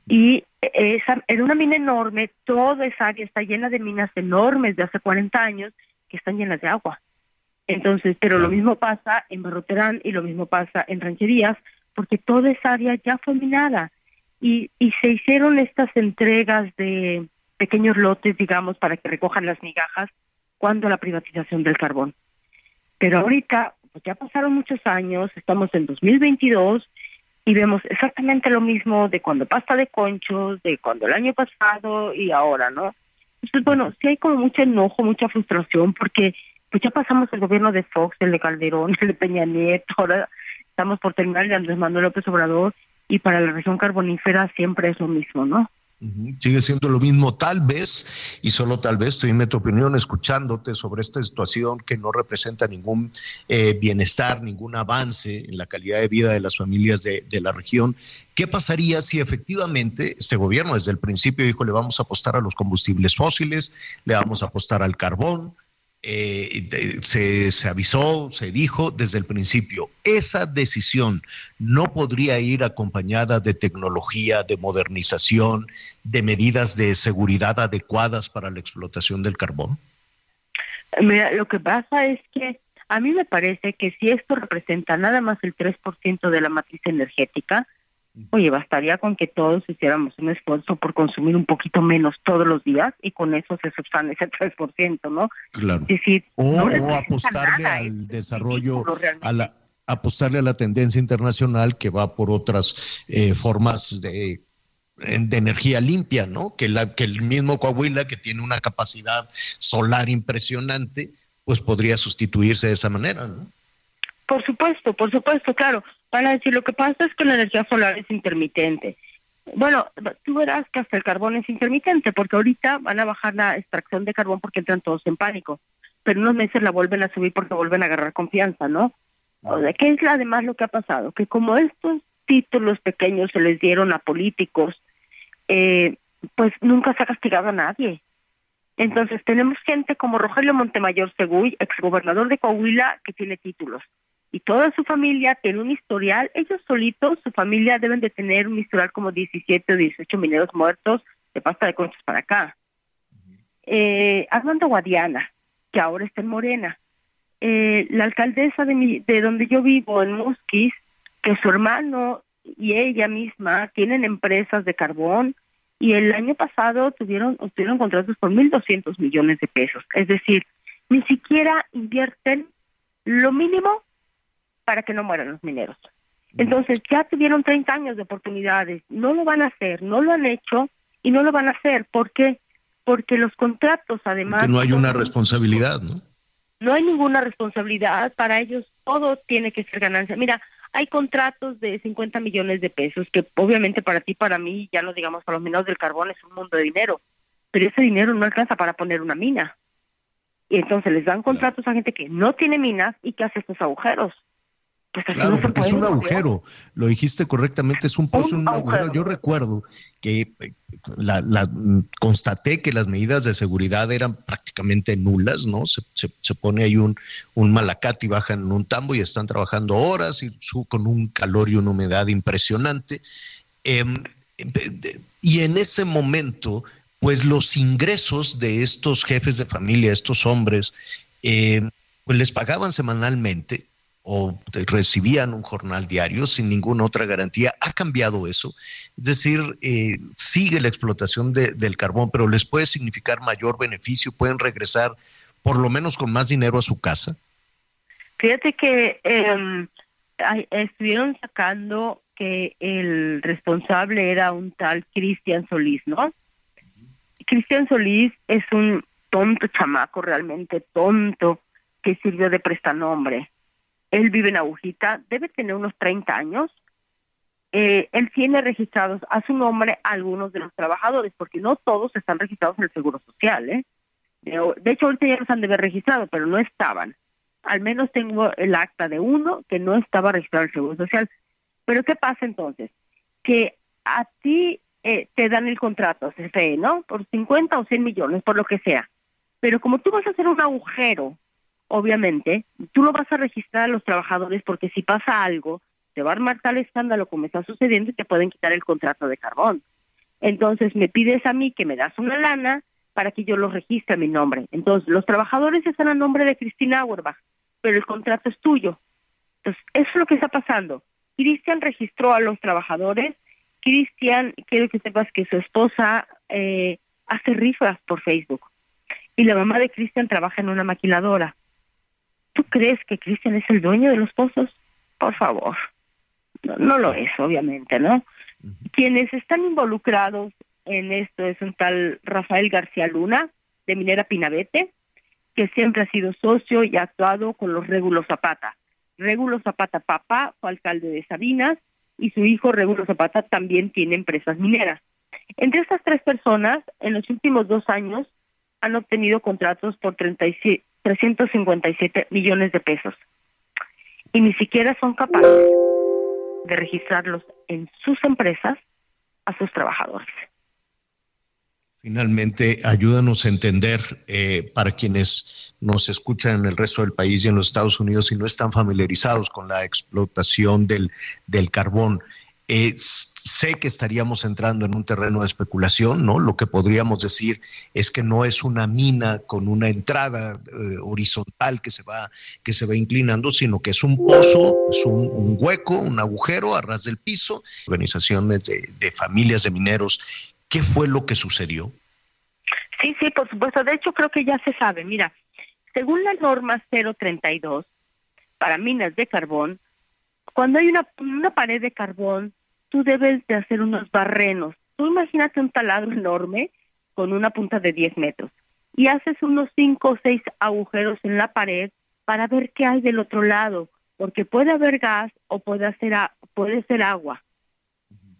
Y esa era una mina enorme, toda esa área está llena de minas enormes de hace 40 años que están llenas de agua. Entonces, pero lo mismo pasa en Barroterán y lo mismo pasa en Rancherías, porque toda esa área ya fue minada. Y, y se hicieron estas entregas de pequeños lotes, digamos, para que recojan las migajas cuando la privatización del carbón. Pero ahorita ya pasaron muchos años, estamos en 2022 y vemos exactamente lo mismo de cuando pasta de conchos, de cuando el año pasado y ahora, ¿no? Entonces, bueno, sí hay como mucho enojo, mucha frustración, porque pues ya pasamos el gobierno de Fox, el de Calderón, el de Peña Nieto, ahora estamos por terminar el de Andrés Manuel López Obrador, y para la región carbonífera siempre es lo mismo, ¿no? Sigue siendo lo mismo, tal vez, y solo tal vez, estoy en tu opinión escuchándote sobre esta situación que no representa ningún eh, bienestar, ningún avance en la calidad de vida de las familias de, la región. ¿Qué pasaría si efectivamente este gobierno desde el principio dijo le vamos a apostar a los combustibles fósiles, le vamos a apostar al carbón, eh, se, se, avisó, se dijo desde el principio, esa decisión no podría ir acompañada de tecnología, de modernización, de medidas de seguridad adecuadas para la explotación del carbón. Mira, lo que pasa es que a mí me parece que si esto representa nada más el 3% de la matriz energética, Oye, bastaría con que todos hiciéramos un esfuerzo por consumir un poquito menos todos los días y con eso se subsane ese 3%, ¿no? Claro. o, apostarle al desarrollo, a la, apostarle a la tendencia internacional que va por otras eh, formas de, de energía limpia, ¿no? Que, la, que el mismo Coahuila, que tiene una capacidad solar impresionante, pues podría sustituirse de esa manera, ¿no? Por supuesto, por supuesto, claro van a decir, lo que pasa es que la energía solar es intermitente. Bueno, tú verás que hasta el carbón es intermitente, porque ahorita van a bajar la extracción de carbón porque entran todos en pánico, pero unos meses la vuelven a subir porque vuelven a agarrar confianza, ¿no? O sea, ¿qué es además lo que ha pasado? Que como estos títulos pequeños se les dieron a políticos, eh, pues nunca se ha castigado a nadie. Entonces tenemos gente como Rogelio Montemayor Seguy, exgobernador de Coahuila, que tiene títulos y toda su familia tiene un historial, ellos solitos, su familia deben de tener un historial como 17 o 18 mineros muertos de pasta de conchas para acá. Eh, Armando Guadiana, que ahora está en Morena. Eh, la alcaldesa de, mi, de donde yo vivo, en Musquis, que su hermano y ella misma tienen empresas de carbón y el año pasado tuvieron, obtuvieron contratos por 1.200 millones de pesos. Es decir, ni siquiera invierten lo mínimo para que no mueran los mineros. Entonces ya tuvieron 30 años de oportunidades, no lo van a hacer, no lo han hecho y no lo van a hacer. ¿Por qué? Porque los contratos además... No hay una responsabilidad, ¿no? No hay ninguna responsabilidad, para ellos todo tiene que ser ganancia. Mira, hay contratos de 50 millones de pesos, que obviamente para ti, para mí, ya no digamos para los mineros del carbón, es un mundo de dinero, pero ese dinero no alcanza para poner una mina. Y entonces les dan contratos a gente que no tiene minas y que hace estos agujeros. Pues claro, porque es un agujero, lo dijiste correctamente, es un pozo, un, agujero. Yo recuerdo que eh, la, constaté que las medidas de seguridad eran prácticamente nulas, ¿no? Se, se, pone ahí un, un malacate y bajan en un tambo y están trabajando horas y su, con un calor y una humedad impresionante. Em, y en ese momento, pues los ingresos de estos jefes de familia, estos hombres, em, pues les pagaban semanalmente o recibían un jornal diario sin ninguna otra garantía. ¿Ha cambiado eso? Es decir, eh, sigue la explotación del carbón, pero les puede significar mayor beneficio, pueden regresar por lo menos con más dinero a su casa. Fíjate que eh, estuvieron sacando que el responsable era un tal Cristian Solís, ¿no? Cristian Solís es un tonto chamaco, realmente tonto, que sirvió de prestanombre él vive en Agujita, debe tener unos 30 años. Eh, él tiene registrados a su nombre algunos de los trabajadores, porque no todos están registrados en el Seguro Social. ¿eh? De, hecho, ahorita ya los han de haber registrado, pero no estaban. Al menos tengo el acta de uno que no estaba registrado en el Seguro Social. Pero ¿qué pasa entonces? Que a ti eh, te dan el contrato, CFE, ¿no? Por 50 o 100 millones, por lo que sea. Pero como tú vas a hacer un agujero obviamente, tú no vas a registrar a los trabajadores porque si pasa algo, te va a armar tal escándalo como está sucediendo y te pueden quitar el contrato de carbón. Entonces me pides a mí que me das una lana para que yo lo registre a mi nombre. Entonces los trabajadores están a nombre de Cristina Auerbach, pero el contrato es tuyo. Entonces eso es lo que está pasando. Cristian registró a los trabajadores. Cristian, quiero que sepas que su esposa eh, hace rifas por Facebook y la mamá de Cristian trabaja en una maquiladora. ¿Tú crees que Cristian es el dueño de los pozos? Por favor. No, lo es, obviamente, ¿no? Quienes están involucrados en esto es un tal Rafael García Luna, de Minera Pinabete, que siempre ha sido socio y ha actuado con los Régulos Zapata. Régulo Zapata papá fue alcalde de Sabinas y su hijo Régulo Zapata también tiene empresas mineras. Entre estas tres personas, en los últimos dos años han obtenido contratos por 37, 357 millones de pesos. Y ni siquiera son capaces de registrarlos en sus empresas a sus trabajadores. Finalmente, ayúdanos a entender eh, para quienes nos escuchan en el resto del país y en los Estados Unidos y no están familiarizados con la explotación del, del carbón. Eh, sé que estaríamos entrando en un terreno de especulación, ¿no? Lo que podríamos decir es que no es una mina con una entrada eh, horizontal que se va que se va inclinando, sino que es un pozo, es un, hueco, un agujero a ras del piso. Organizaciones de, de familias de mineros. ¿Qué fue lo que sucedió? Sí, sí, por supuesto. De hecho, creo que ya se sabe. Mira, según la norma 032 para minas de carbón, cuando hay una, una pared de carbón, tú debes de hacer unos barrenos. Tú imagínate un taladro enorme con una punta de 10 metros y haces unos 5 o 6 agujeros en la pared para ver qué hay del otro lado, porque puede haber gas o puede, hacer puede ser agua.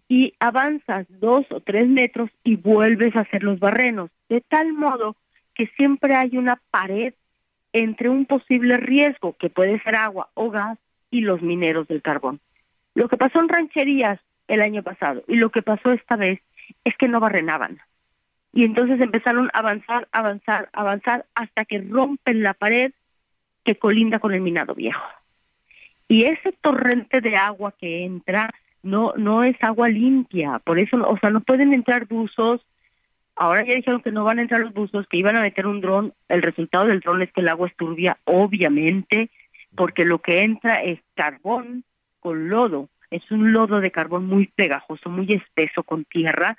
Y avanzas dos o tres metros y vuelves a hacer los barrenos, de tal modo que siempre hay una pared entre un posible riesgo, que puede ser agua o gas, y los mineros del carbón. Lo que pasó en rancherías el año pasado y lo que pasó esta vez es que no barrenaban. Y entonces empezaron a avanzar, avanzar, avanzar hasta que rompen la pared que colinda con el minado viejo. Y ese torrente de agua que entra no no es agua limpia, por eso, o sea, no pueden entrar buzos. Ahora ya dijeron que no van a entrar los buzos, que iban a meter un dron. El resultado del dron es que el agua es turbia, obviamente, porque lo que entra es carbón con lodo. Es un lodo de carbón muy pegajoso, muy espeso con tierra,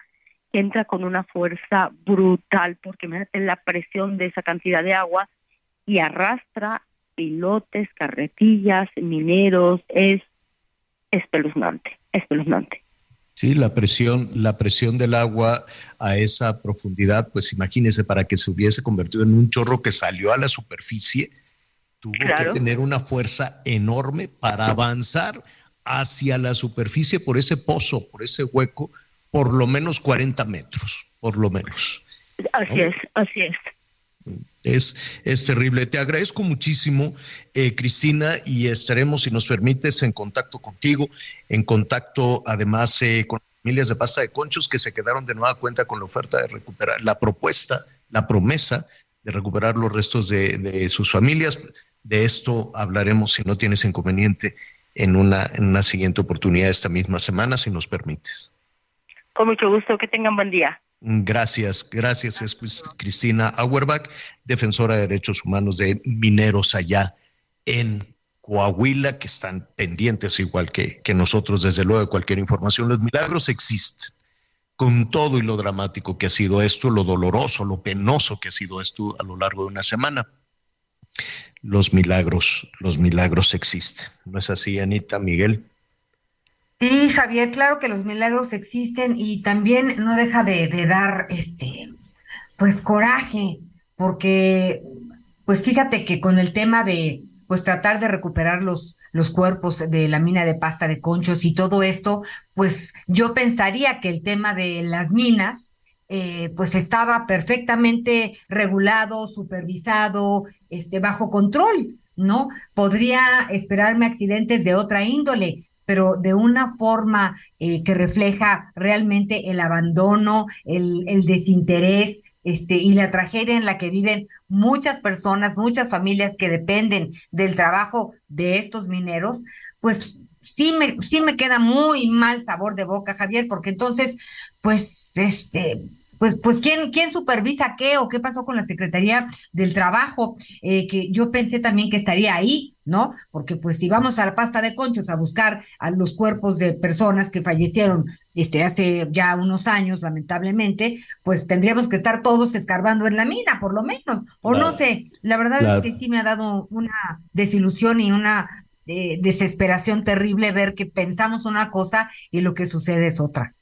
que entra con una fuerza brutal, porque imagínate la presión de esa cantidad de agua y arrastra pilotes, carretillas, mineros, es espeluznante, espeluznante. Sí, la presión, la presión del agua a esa profundidad, pues imagínese para que se hubiese convertido en un chorro que salió a la superficie, tuvo que tener una fuerza enorme para avanzar hacia la superficie por ese pozo, por ese hueco, por lo menos 40 metros, por lo menos. Así es, así es. Es, es terrible. Te agradezco muchísimo, eh, Cristina, y estaremos, si nos permites, en contacto contigo, en contacto además eh, con familias de pasta de conchos que se quedaron de nueva cuenta con la oferta de recuperar, la propuesta, la promesa de recuperar los restos de, de sus familias. De esto hablaremos, si no tienes inconveniente, en una, en una siguiente oportunidad esta misma semana, si nos permites. Con mucho gusto, que tengan buen día. Gracias, gracias. Es Cristina Auerbach, defensora de derechos humanos de mineros allá en Coahuila, que están pendientes igual que, que nosotros, desde luego, de cualquier información. Los milagros existen con todo y lo dramático que ha sido esto, lo doloroso, lo penoso que ha sido esto a lo largo de una semana los milagros, los milagros existen. ¿No es así, Anita, Miguel? Sí, Javier, claro que los milagros existen y también no deja de, dar este, pues coraje, porque, pues fíjate que con el tema de, pues tratar de recuperar los, los cuerpos de la mina de pasta de conchos y todo esto, pues yo pensaría que el tema de las minas, eh, pues estaba perfectamente regulado, supervisado, este, bajo control, ¿no? Podría esperarme accidentes de otra índole, pero de una forma eh, que refleja realmente el abandono, el, el desinterés, este, y la tragedia en la que viven muchas personas, muchas familias que dependen del trabajo de estos mineros, pues sí me, sí me queda muy mal sabor de boca, Javier, porque entonces, pues, este, pues, pues ¿quién, quién supervisa qué o qué pasó con la Secretaría del Trabajo, eh, que yo pensé también que estaría ahí, ¿no? Porque pues si vamos a la pasta de conchos a buscar a los cuerpos de personas que fallecieron este, hace ya unos años, lamentablemente, pues tendríamos que estar todos escarbando en la mina, por lo menos. O no sé, la verdad es que sí me ha dado una desilusión y una eh, desesperación terrible ver que pensamos una cosa y lo que sucede es otra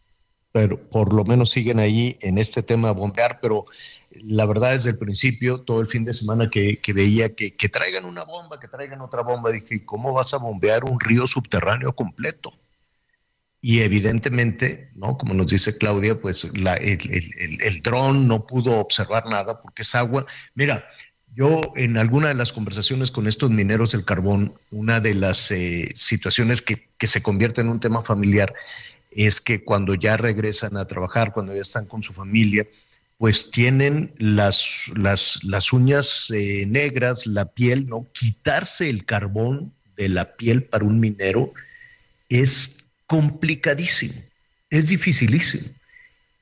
pero por lo menos siguen ahí en este tema de bombear, pero la verdad desde el principio, todo el fin de semana que, veía que, que, traigan una bomba, que traigan otra bomba, dije, ¿cómo vas a bombear un río subterráneo completo? Y evidentemente, ¿no? Como nos dice Claudia, pues el, el, el, dron no pudo observar nada porque es agua. Mira, yo en alguna de las conversaciones con estos mineros del carbón, una de las eh, situaciones que, que se convierte en un tema familiar es que cuando ya regresan a trabajar, cuando ya están con su familia, pues tienen las, las, las uñas eh, negras, la piel, ¿no? Quitarse el carbón de la piel para un minero es complicadísimo, es dificilísimo.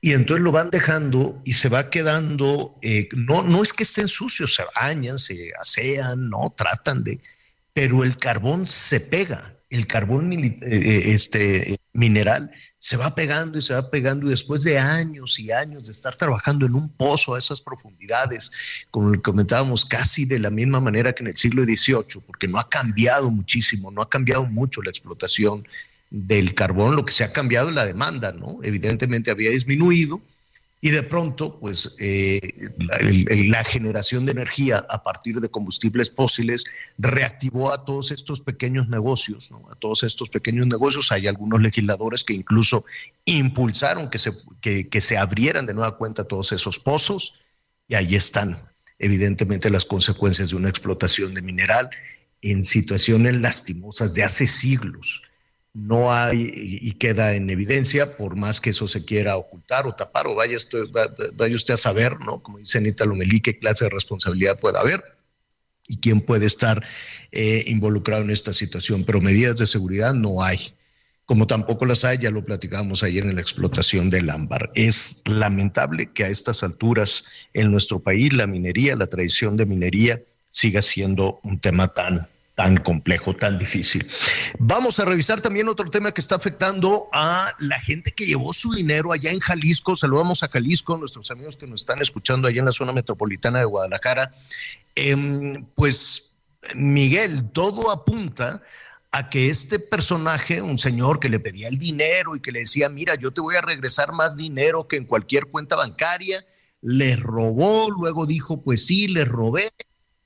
Y entonces lo van dejando y se va quedando, eh, no, no es que estén sucios, se bañan, se asean, no, tratan de, pero el carbón se pega, el carbón eh, este, mineral se va pegando y se va pegando y después de años y años de estar trabajando en un pozo a esas profundidades, como comentábamos, casi de la misma manera que en el siglo XVIII, porque no ha cambiado muchísimo, no ha cambiado mucho la explotación del carbón, lo que se ha cambiado es la demanda, ¿no? Evidentemente había disminuido y de pronto, pues, eh, la, generación de energía a partir de combustibles fósiles reactivó a todos estos pequeños negocios, ¿no? A todos estos pequeños negocios. Hay algunos legisladores que incluso impulsaron que se, que, que se abrieran de nueva cuenta todos esos pozos y ahí están, evidentemente, las consecuencias de una explotación de mineral en situaciones lastimosas de hace siglos no hay y queda en evidencia, por más que eso se quiera ocultar o tapar, o vaya, usted a saber, ¿no? Como dice Anita Lomelí, qué clase de responsabilidad puede haber y quién puede estar eh, involucrado en esta situación. Pero medidas de seguridad no hay. Como tampoco las hay, ya lo platicábamos ayer en la explotación del ámbar. Es lamentable que a estas alturas en nuestro país la minería, la tradición de minería, siga siendo un tema tan tan complejo, tan difícil. Vamos a revisar también otro tema que está afectando a la gente que llevó su dinero allá en Jalisco. Saludamos a Jalisco, nuestros amigos que nos están escuchando allá en la zona metropolitana de Guadalajara. Em, pues, Miguel, todo apunta a que este personaje, un señor que le pedía el dinero y que le decía, mira, yo te voy a regresar más dinero que en cualquier cuenta bancaria, le robó, luego dijo, pues sí, le robé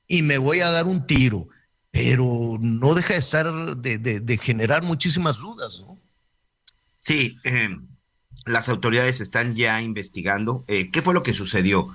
y me voy a dar un tiro pero no deja de estar, de, generar muchísimas dudas, ¿no? Sí, em, las autoridades están ya investigando eh, qué fue lo que sucedió.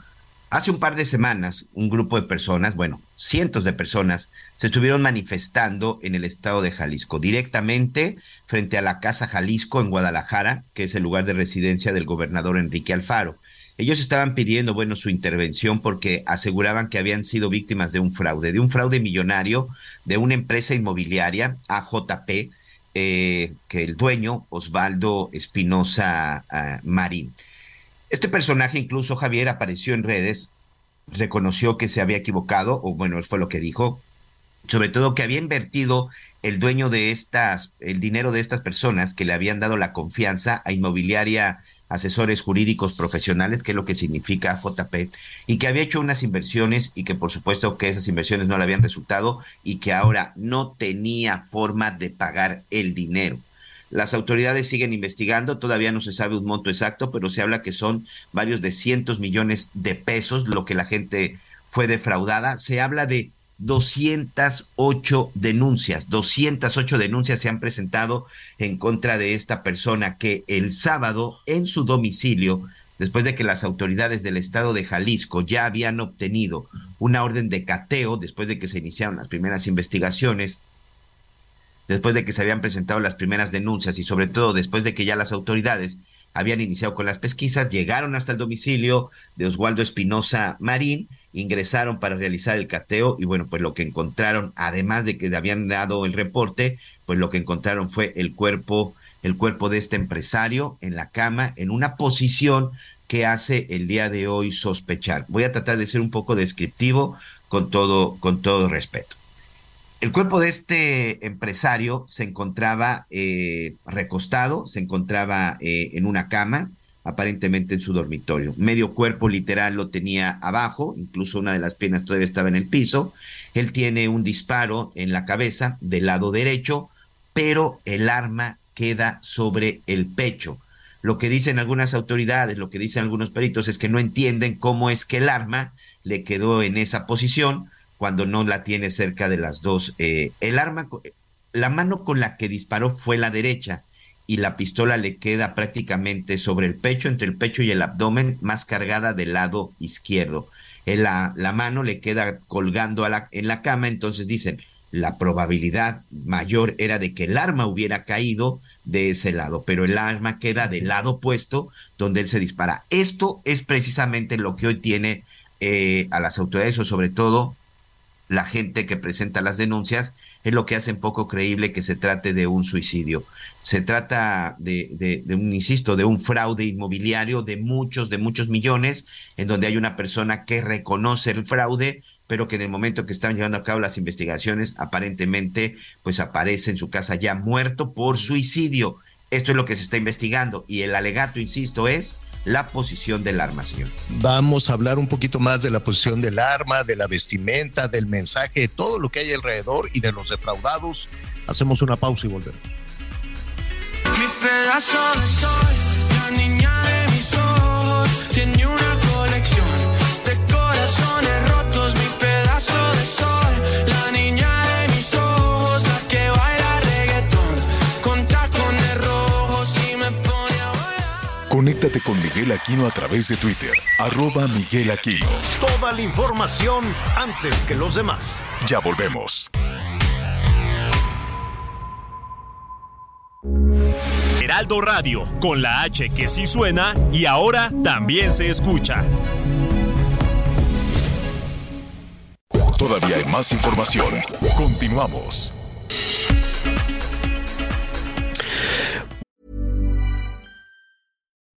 Hace un par de semanas, un grupo de personas, bueno, cientos de personas, se estuvieron manifestando en el estado de Jalisco, directamente frente a la Casa Jalisco en Guadalajara, que es el lugar de residencia del gobernador Enrique Alfaro. Ellos estaban pidiendo, bueno, su intervención porque aseguraban que habían sido víctimas de un fraude, de un fraude millonario de una empresa inmobiliaria, AJP, eh, que el dueño, Osvaldo Espinosa ah, Marín. Este personaje, incluso Javier, apareció en redes, reconoció que se había equivocado, o bueno, fue lo que dijo, sobre todo que había invertido el dueño de estas, el dinero de estas personas que le habían dado la confianza a Inmobiliaria asesores jurídicos profesionales, que es lo que significa JP, y que había hecho unas inversiones y que por supuesto que esas inversiones no le habían resultado y que ahora no tenía forma de pagar el dinero. Las autoridades siguen investigando, todavía no se sabe un monto exacto, pero se habla que son varios de cientos millones de pesos lo que la gente fue defraudada. Se habla de 208 denuncias, 208 denuncias se han presentado en contra de esta persona que el sábado en su domicilio, después de que las autoridades del estado de Jalisco ya habían obtenido una orden de cateo, después de que se iniciaron las primeras investigaciones, después de que se habían presentado las primeras denuncias y sobre todo después de que ya las autoridades habían iniciado con las pesquisas, llegaron hasta el domicilio de Oswaldo Espinosa Marín, ingresaron para realizar el cateo y bueno, pues lo que encontraron, además de que habían dado el reporte, pues lo que encontraron fue el cuerpo, el cuerpo de este empresario en la cama, en una posición que hace el día de hoy sospechar. Voy a tratar de ser un poco descriptivo con todo, con todo respeto. El cuerpo de este empresario se encontraba eh, recostado, se encontraba eh, en una cama, aparentemente en su dormitorio. Medio cuerpo literal lo tenía abajo, incluso una de las piernas todavía estaba en el piso. Él tiene un disparo en la cabeza del lado derecho, pero el arma queda sobre el pecho. Lo que dicen algunas autoridades, lo que dicen algunos peritos es que no entienden cómo es que el arma le quedó en esa posición cuando no la tiene cerca de las dos. Eh, el arma, la mano con la que disparó fue la derecha y la pistola le queda prácticamente sobre el pecho, entre el pecho y el abdomen, más cargada del lado izquierdo. En la, la mano le queda colgando en la cama, entonces dicen, la probabilidad mayor era de que el arma hubiera caído de ese lado, pero el arma queda del lado opuesto donde él se dispara. Esto es precisamente lo que hoy tiene eh, a las autoridades o sobre todo la gente que presenta las denuncias, es lo que hace poco creíble que se trate de un suicidio. Se trata de, de, de, un, insisto, de un fraude inmobiliario de muchos, de muchos millones, en donde hay una persona que reconoce el fraude, pero que en el momento que están llevando a cabo las investigaciones, aparentemente, pues aparece en su casa ya muerto por suicidio. Esto es lo que se está investigando y el alegato, insisto, es la posición del arma, señor. Vamos a hablar un poquito más de la posición del arma, de la vestimenta, del mensaje, de todo lo que hay alrededor y de los defraudados. Hacemos una pausa y volvemos. Mi pedazo de sol, la niña de mis ojos, tiene una Conéctate con Miguel Aquino a través de Twitter, arroba Miguel Aquino. Toda la información antes que los demás. Ya volvemos. Heraldo Radio, con la H que sí suena y ahora también se escucha. Todavía hay más información. Continuamos.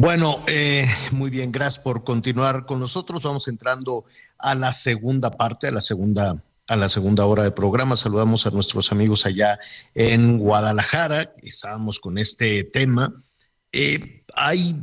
Bueno, eh, muy bien, gracias por continuar con nosotros. Vamos entrando a la segunda parte, a la segunda, a la segunda hora de programa. Saludamos a nuestros amigos allá en Guadalajara. Estábamos con este tema. Eh, hay,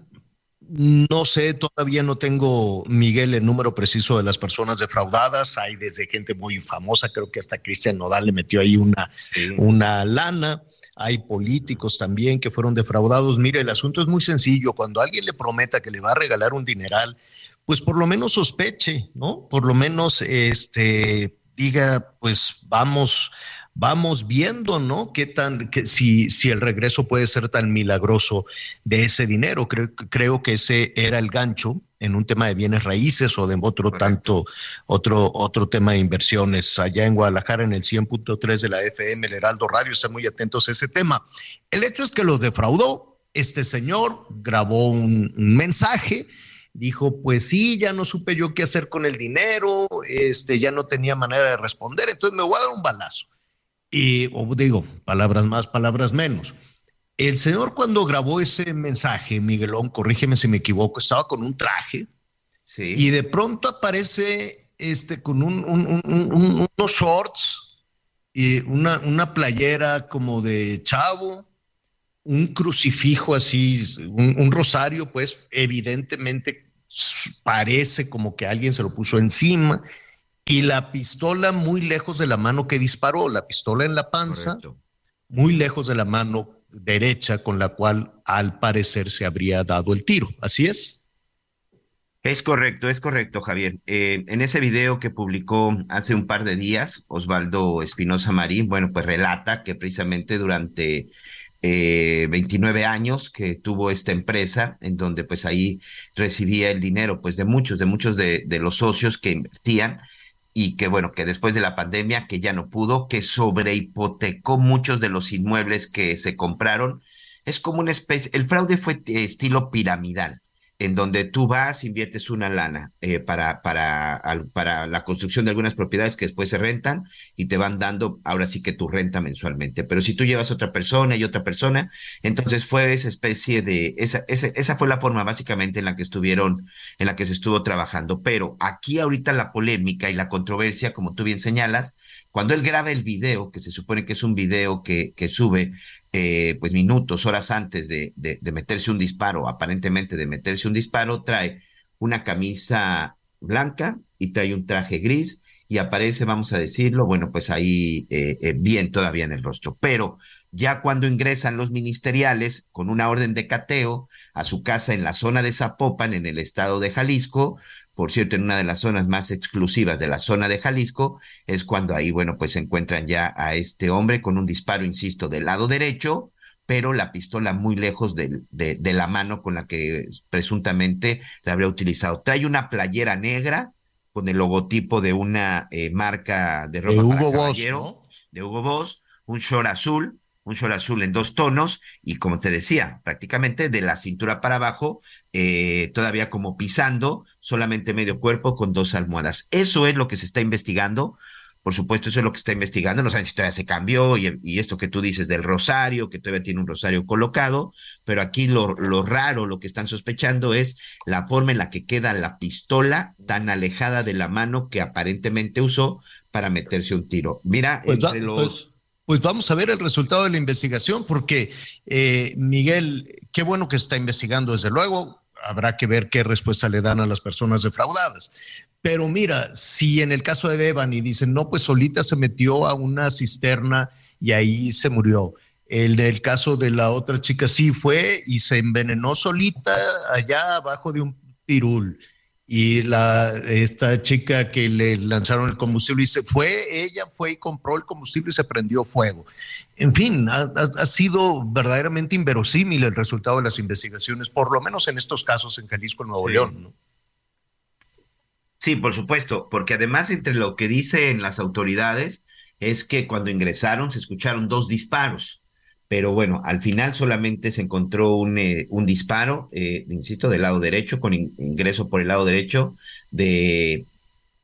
no sé, todavía no tengo, Miguel, el número preciso de las personas defraudadas. Hay desde gente muy famosa, creo que hasta Cristian Nodal le metió ahí una, sí. una lana hay políticos también que fueron defraudados. Mire, el asunto es muy sencillo. Cuando alguien le prometa que le va a regalar un dineral, pues por lo menos sospeche, ¿no? Por lo menos este diga, pues vamos, vamos viendo, ¿no? Qué tan, que, si, si el regreso puede ser tan milagroso de ese dinero. Creo, creo que ese era el gancho en un tema de bienes raíces o de otro Correcto. tanto, otro, otro tema de inversiones. Allá en Guadalajara, en el 100.3 de la FM, el Heraldo Radio, están muy atentos a ese tema. El hecho es que los defraudó. Este señor grabó un, un mensaje dijo, pues sí, ya no supe yo qué hacer con el dinero, este, ya no tenía manera de responder, entonces me voy a dar un balazo. Y, o digo, palabras más, palabras menos. El señor cuando grabó ese mensaje, Miguelón, corrígeme si me equivoco, estaba con un traje sí. y de pronto aparece este, con un, un, un, unos shorts y una, una playera como de chavo, un crucifijo así, un, rosario, pues evidentemente parece como que alguien se lo puso encima y la pistola muy lejos de la mano que disparó, la pistola en la panza, Correcto. muy lejos de la mano derecha con la cual al parecer se habría dado el tiro. ¿Así es? Es correcto, es correcto, Javier. Eh, en ese video que publicó hace un par de días, Osvaldo Espinosa Marín, bueno, pues relata que precisamente durante eh, 29 años que tuvo esta empresa, en donde pues ahí recibía el dinero pues de muchos, de muchos de, de los socios que invertían y que bueno, que después de la pandemia, que ya no pudo, que sobrehipotecó muchos de los inmuebles que se compraron. Es como una especie, el fraude fue estilo piramidal en donde tú vas, inviertes una lana eh, para, para, para la construcción de algunas propiedades que después se rentan y te van dando ahora sí que tu renta mensualmente. Pero si tú llevas otra persona y otra persona, entonces fue esa especie de, esa, esa, esa fue la forma básicamente en la que estuvieron, en la que se estuvo trabajando. Pero aquí ahorita la polémica y la controversia, como tú bien señalas, cuando él graba el video, que se supone que es un video que, que sube eh, pues minutos, horas antes de, de, meterse un disparo, aparentemente de meterse un disparo, trae una camisa blanca y trae un traje gris y aparece, vamos a decirlo, bueno, pues ahí eh, eh, bien todavía en el rostro. Pero ya cuando ingresan los ministeriales con una orden de cateo a su casa en la zona de Zapopan, en el estado de Jalisco, por cierto, en una de las zonas más exclusivas de la zona de Jalisco, es cuando ahí, bueno, pues se encuentran ya a este hombre con un disparo, insisto, del lado derecho, pero la pistola muy lejos de, de, la mano con la que presuntamente la habría utilizado. Trae una playera negra con el logotipo de una eh, marca de ropa de Hugo Boss, de Hugo Boss, un short azul, un short azul en dos tonos y como te decía, prácticamente de la cintura para abajo, eh, todavía como pisando, solamente medio cuerpo con dos almohadas. Eso es lo que se está investigando. Por supuesto, eso es lo que está investigando. No saben si todavía se cambió y, esto que tú dices del rosario, que todavía tiene un rosario colocado, pero aquí lo, lo raro, lo que están sospechando es la forma en la que queda la pistola tan alejada de la mano que aparentemente usó para meterse un tiro. Mira, pues entre los... Pues, pues vamos a ver el resultado de la investigación, porque eh, Miguel, qué bueno que está investigando, desde luego, habrá que ver qué respuesta le dan a las personas defraudadas. Pero mira, si en el caso de y dicen, no, pues solita se metió a una cisterna y ahí se murió. El del caso de la otra chica sí fue y se envenenó solita allá abajo de un pirul y la, esta chica que le lanzaron el combustible y se fue, ella fue y compró el combustible y se prendió fuego. En fin, ha, sido verdaderamente inverosímil el resultado de las investigaciones, por lo menos en estos casos en Jalisco, y Nuevo León. Sí, por supuesto, porque además entre lo que dicen las autoridades es que cuando ingresaron se escucharon dos disparos pero bueno, al final solamente se encontró un, eh, un disparo, eh, insisto, del lado derecho, con ingreso por el lado derecho de...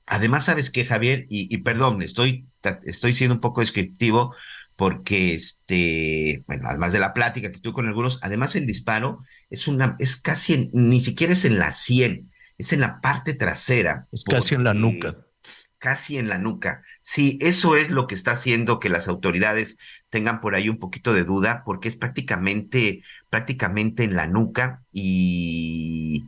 Además, ¿sabes qué, Javier? Y, perdón, estoy, estoy siendo un poco descriptivo porque, este, bueno, además de la plática que tuve con algunos, además el disparo es una, es casi, ni siquiera es en la sien, es en la parte trasera. Es casi en la nuca casi en la nuca. Sí, eso es lo que está haciendo que las autoridades tengan por ahí un poquito de duda, porque es prácticamente, prácticamente en la nuca y,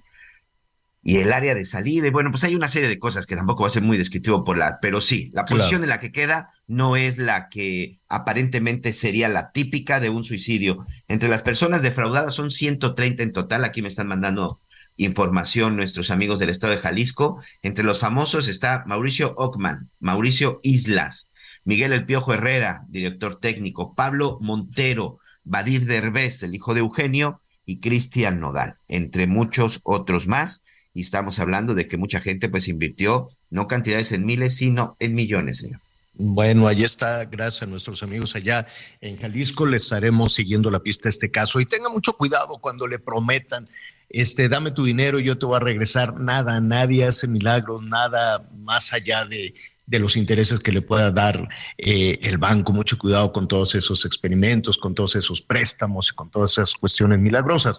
y el área de salida. Y bueno, pues hay una serie de cosas que tampoco va a ser muy descriptivo por la, pero sí, la posición en la que queda no es la que aparentemente sería la típica de un suicidio. Entre las personas defraudadas son 130 en total. Aquí me están mandando información nuestros amigos del estado de Jalisco. Entre los famosos está Mauricio Ockman, Mauricio Islas, Miguel El Piojo Herrera, director técnico, Pablo Montero, Badir Derbez, el hijo de Eugenio, y Cristian Nodal, entre muchos otros más. Y estamos hablando de que mucha gente pues invirtió no cantidades en miles, sino en millones, señor. Bueno, ahí está, gracias a nuestros amigos allá en Jalisco, les estaremos siguiendo la pista a este caso y tenga mucho cuidado cuando le prometan este, dame tu dinero, yo te voy a regresar. Nada, nadie hace milagros, nada más allá de, los intereses que le pueda dar eh, el banco. Mucho cuidado con todos esos experimentos, con todos esos préstamos y con todas esas cuestiones milagrosas.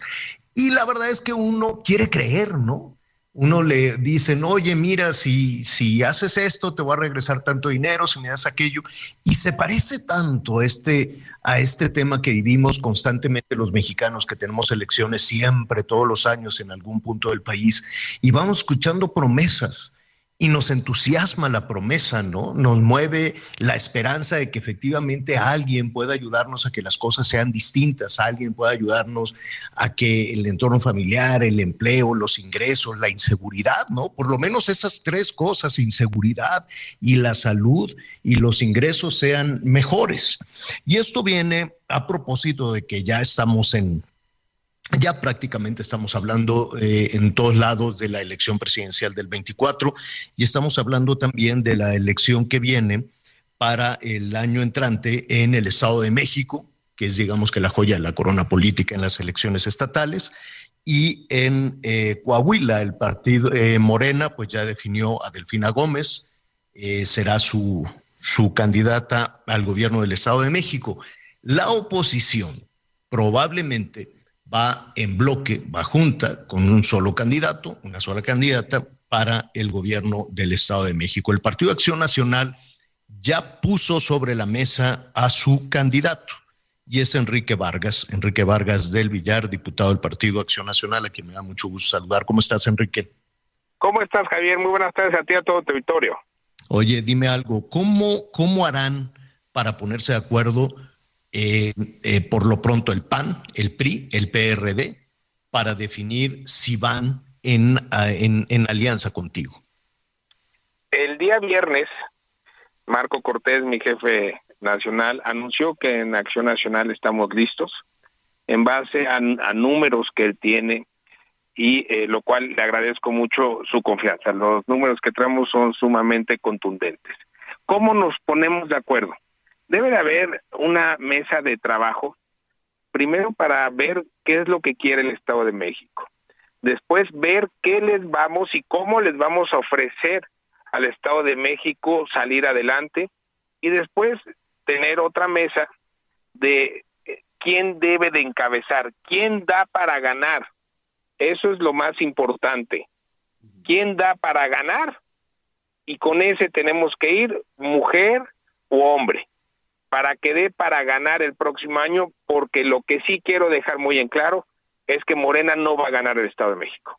Y la verdad es que uno quiere creer, ¿no? uno le dicen, oye, mira, si, si haces esto, te voy a regresar tanto dinero, si me das aquello. Y se parece tanto este, a este tema que vivimos constantemente los mexicanos, que tenemos elecciones siempre, todos los años en algún punto del país, y vamos escuchando promesas y nos entusiasma la promesa, ¿no? Nos mueve la esperanza de que efectivamente alguien pueda ayudarnos a que las cosas sean distintas, alguien pueda ayudarnos a que el entorno familiar, el empleo, los ingresos, la inseguridad, ¿no? Por lo menos esas tres cosas, inseguridad y la salud y los ingresos sean mejores. Y esto viene a propósito de que ya estamos en ya prácticamente estamos hablando eh, en todos lados de la elección presidencial del 24 y estamos hablando también de la elección que viene para el año entrante en el Estado de México, que es digamos que la joya de la corona política en las elecciones estatales, y en eh, Coahuila el partido eh, Morena pues ya definió a Delfina Gómez, será su, su candidata al gobierno del Estado de México. La oposición probablemente va en bloque, va junta con un solo candidato, una sola candidata para el gobierno del Estado de México. El Partido Acción Nacional ya puso sobre la mesa a su candidato y es Enrique Vargas, Enrique Vargas del Villar, diputado del Partido Acción Nacional, a quien me da mucho gusto saludar. ¿Cómo estás, Enrique? ¿Cómo estás, Javier? Muy buenas tardes a ti, a todo tu auditorio. Oye, dime algo, ¿cómo, cómo harán para ponerse de acuerdo eh, eh, por lo pronto el PAN, el PRI, el PRD, para definir si van en, en, en alianza contigo? El día viernes, Marco Cortés, mi jefe nacional, anunció que en Acción Nacional estamos listos en base a, números que él tiene y eh, lo cual le agradezco mucho su confianza. Los números que traemos son sumamente contundentes. ¿Cómo nos ponemos de acuerdo? Debe de haber una mesa de trabajo, primero para ver qué es lo que quiere el Estado de México, después ver qué les vamos y cómo les vamos a ofrecer al Estado de México salir adelante y después tener otra mesa de eh, quién debe de encabezar, quién da para ganar. Eso es lo más importante. ¿Quién da para ganar? Y con ese tenemos que ir, mujer o hombre, para que dé para ganar el próximo año, porque lo que sí quiero dejar muy en claro es que Morena no va a ganar el Estado de México.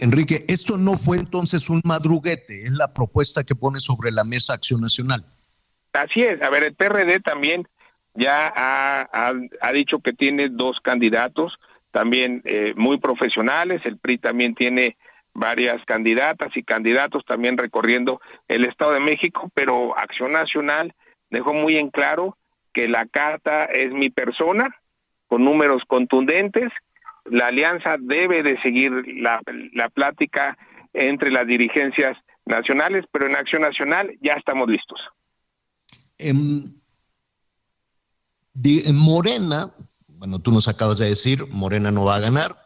Enrique, esto no fue entonces un madruguete, es la propuesta que pone sobre la mesa Acción Nacional. Así es, a ver, el PRD también ya ha, ha, dicho que tiene dos candidatos, también eh, muy profesionales, el PRI también tiene varias candidatas y candidatos también recorriendo el Estado de México, pero Acción Nacional dejó muy en claro que la carta es mi persona, con números contundentes, la alianza debe de seguir la, la plática entre las dirigencias nacionales, pero en Acción Nacional ya estamos listos. En, Morena, bueno, tú nos acabas de decir, Morena no va a ganar.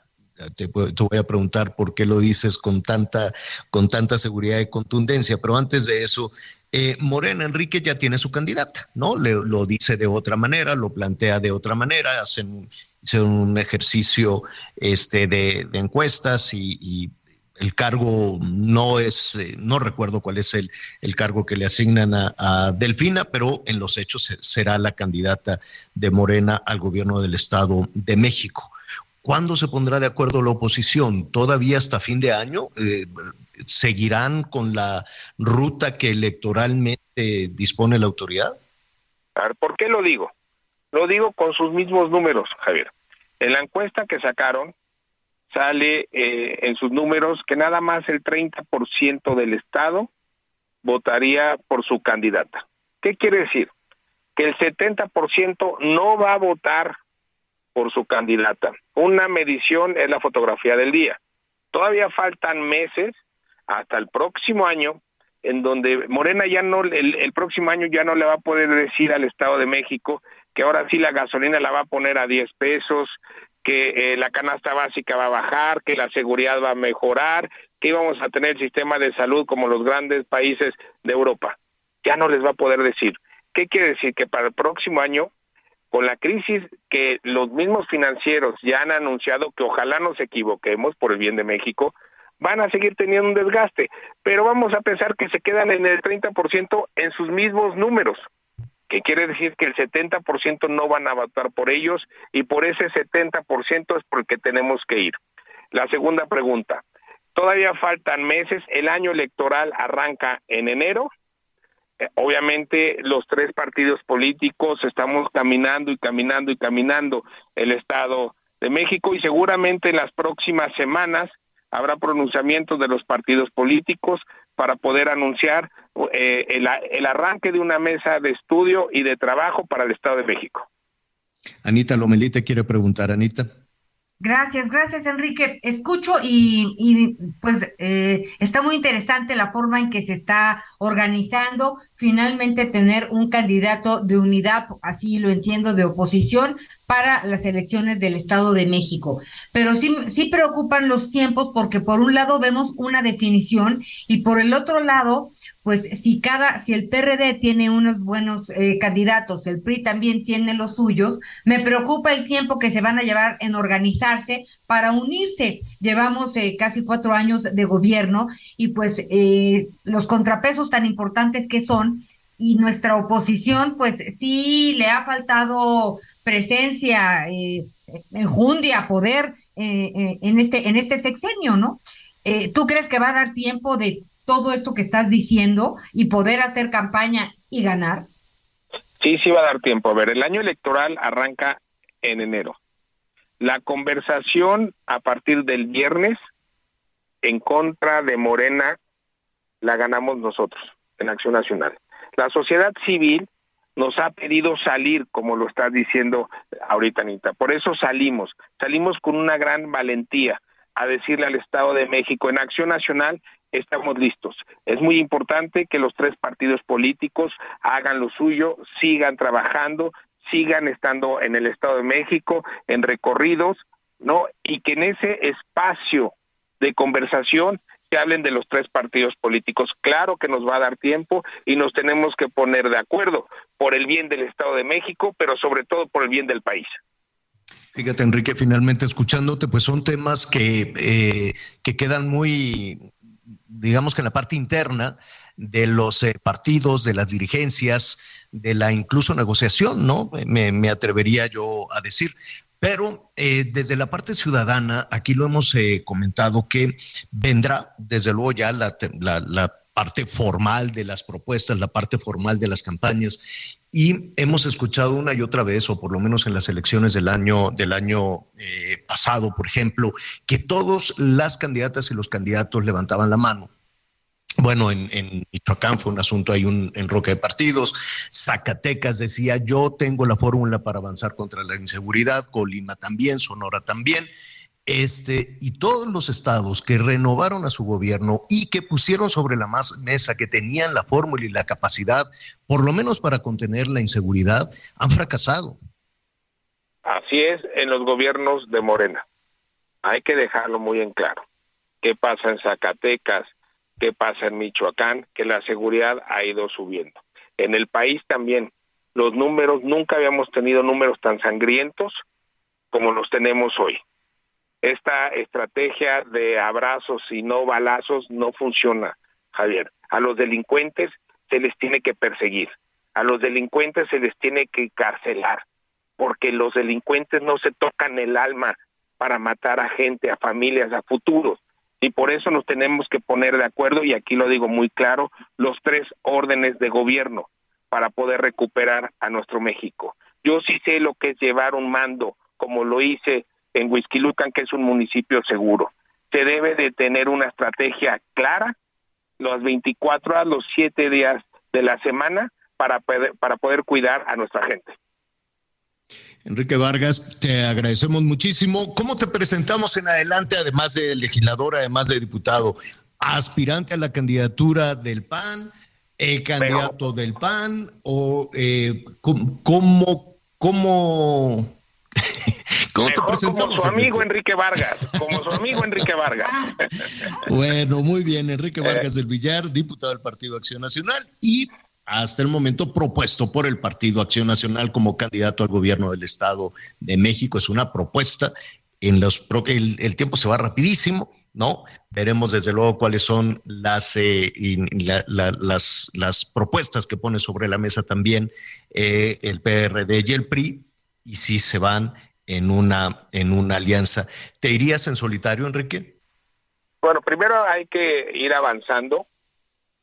Te, voy a preguntar por qué lo dices con tanta, con tanta seguridad y contundencia, pero antes de eso, eh, Morena Enrique ya tiene su candidata, ¿no? Le, lo dice de otra manera, lo plantea de otra manera, hacen, un ejercicio este, de, encuestas y el cargo no es, eh, no recuerdo cuál es el, cargo que le asignan a, Delfina, pero en los hechos será la candidata de Morena al gobierno del Estado de México. ¿Cuándo se pondrá de acuerdo la oposición? ¿Todavía hasta fin de año? Eh, ¿Seguirán con la ruta que electoralmente dispone la autoridad? ¿Por qué lo digo? Lo digo con sus mismos números, Javier. En la encuesta que sacaron, sale eh, en sus números que nada más el 30% del Estado votaría por su candidata. ¿Qué quiere decir? Que el 70% no va a votar por su candidata. Una medición es la fotografía del día. Todavía faltan meses hasta el próximo año en donde Morena ya no, el, el, próximo año ya no le va a poder decir al Estado de México que ahora sí la gasolina la va a poner a 10 pesos, que eh, la canasta básica va a bajar, que la seguridad va a mejorar, que íbamos a tener el sistema de salud como los grandes países de Europa. Ya no les va a poder decir. ¿Qué quiere decir? Que para el próximo año, con la crisis que los mismos financieros ya han anunciado que ojalá nos equivoquemos por el bien de México, van a seguir teniendo un desgaste, pero vamos a pensar que se quedan en el 30% en sus mismos números que quiere decir que el 70% no van a votar por ellos y por ese 70% es porque tenemos que ir. La segunda pregunta, todavía faltan meses, el año electoral arranca en enero, eh, obviamente los tres partidos políticos estamos caminando y caminando y caminando el Estado de México y seguramente en las próximas semanas habrá pronunciamientos de los partidos políticos para poder anunciar eh, el, el arranque de una mesa de estudio y de trabajo para el Estado de México. Anita Lomelita quiere preguntar, Anita. Gracias, gracias Enrique. Escucho y, y pues eh, está muy interesante la forma en que se está organizando finalmente tener un candidato de unidad, así lo entiendo, de oposición para las elecciones del Estado de México. Pero sí, sí preocupan los tiempos porque por un lado vemos una definición y por el otro lado pues si cada, si el PRD tiene unos buenos eh, candidatos, el PRI también tiene los suyos, me preocupa el tiempo que se van a llevar en organizarse para unirse. Llevamos eh, casi cuatro años de gobierno y pues eh, los contrapesos tan importantes que son y nuestra oposición pues sí le ha faltado presencia, enjundia, poder en este en este sexenio, ¿no? ¿Tú crees que va a dar tiempo de todo esto que estás diciendo y poder hacer campaña y ganar? Sí, sí va a dar tiempo. A ver, el año electoral arranca en enero. La conversación a partir del viernes en contra de Morena la ganamos nosotros en Acción Nacional. La sociedad civil nos ha pedido salir, como lo estás diciendo ahorita, Anita. Por eso salimos, salimos con una gran valentía a decirle al Estado de México, en Acción Nacional estamos listos. Es muy importante que los tres partidos políticos hagan lo suyo, sigan trabajando, sigan estando en el Estado de México, en recorridos, ¿no? Y que en ese espacio de conversación se hablen de los tres partidos políticos. Claro que nos va a dar tiempo y nos tenemos que poner de acuerdo por el bien del Estado de México, pero sobre todo por el bien del país. Fíjate, Enrique, finalmente escuchándote, pues son temas que, eh, que quedan muy, digamos que en la parte interna de los eh, partidos, de las dirigencias, de la incluso negociación, ¿no? Me, atrevería yo a decir. Pero eh, desde la parte ciudadana, aquí lo hemos eh, comentado que vendrá, desde luego, ya la, parte formal de las propuestas, la parte formal de las campañas. Y hemos escuchado una y otra vez, o por lo menos en las elecciones del año, del año eh, pasado, por ejemplo, que todas las candidatas y los candidatos levantaban la mano bueno, en, en, Michoacán fue un asunto, hay un enroque de partidos. Zacatecas decía, yo tengo la fórmula para avanzar contra la inseguridad, Colima también, Sonora también. Este, y todos los estados que renovaron a su gobierno y que pusieron sobre la mesa que tenían la fórmula y la capacidad, por lo menos para contener la inseguridad, han fracasado. Así es en los gobiernos de Morena. Hay que dejarlo muy en claro. ¿Qué pasa en Zacatecas? qué pasa en Michoacán, que la seguridad ha ido subiendo. En el país también, los números, nunca habíamos tenido números tan sangrientos como los tenemos hoy. Esta estrategia de abrazos y no balazos no funciona, Javier. A los delincuentes se les tiene que perseguir, a los delincuentes se les tiene que carcelar, porque los delincuentes no se tocan el alma para matar a gente, a familias, a futuros y por eso nos tenemos que poner de acuerdo, y aquí lo digo muy claro, los tres órdenes de gobierno para poder recuperar a nuestro México. Yo sí sé lo que es llevar un mando, como lo hice en Huizquilucan, que es un municipio seguro. Se debe de tener una estrategia clara, los 24 horas, los 7 días de la semana, para para poder cuidar a nuestra gente. Enrique Vargas, te agradecemos muchísimo. ¿Cómo te presentamos en adelante, además de legislador, además de diputado? ¿Aspirante a la candidatura del PAN? Eh, ¿Candidato del PAN? ¿O eh, cómo, cómo, cómo, te presentamos? Como su amigo Enrique Vargas, como su amigo Enrique Vargas. bueno, muy bien, Enrique Vargas del Villar, diputado del Partido Acción Nacional y hasta el momento propuesto por el Partido Acción Nacional como candidato al gobierno del Estado de México. Es una propuesta. En los, el, tiempo se va rapidísimo, ¿no? Veremos desde luego cuáles son las, eh, las, las, propuestas que pone sobre la mesa también eh, el PRD y el PRI y si se van en una, en una alianza. ¿Te irías en solitario, Enrique? Bueno, primero hay que ir avanzando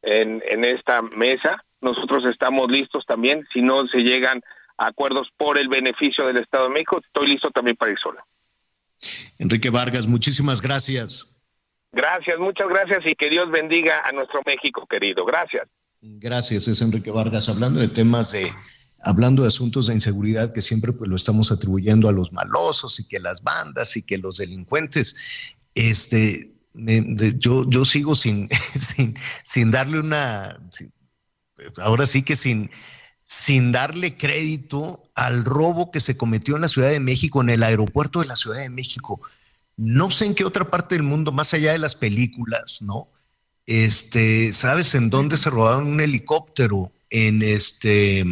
en, en esta mesa nosotros estamos listos también, si no se llegan a acuerdos por el beneficio del Estado de México, estoy listo también para ir solo. Enrique Vargas, muchísimas gracias. Gracias, muchas gracias y que Dios bendiga a nuestro México querido. Gracias. Gracias, es Enrique Vargas, hablando de temas de, hablando de asuntos de inseguridad que siempre pues lo estamos atribuyendo a los malosos y que las bandas y que los delincuentes. Este, yo, yo sigo sin, sin, sin darle una, ahora sí que sin, sin darle crédito al robo que se cometió en la Ciudad de México, en el aeropuerto de la Ciudad de México. No sé en qué otra parte del mundo, más allá de las películas, ¿no? Este, ¿sabes en dónde se robaron un helicóptero? En este,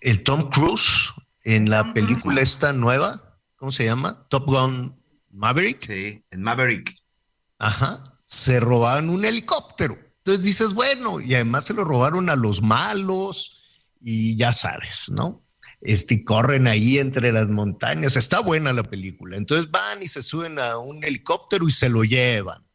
el Tom Cruise, en la película esta nueva, ¿cómo se llama? Top Gun Maverick. Sí, en Maverick. Ajá, se robaron un helicóptero. Entonces dices, bueno, y además se lo robaron a los malos y ya sabes, ¿no? Este, corren ahí entre las montañas. Está buena la película. Entonces van y se suben a un helicóptero y se lo llevan.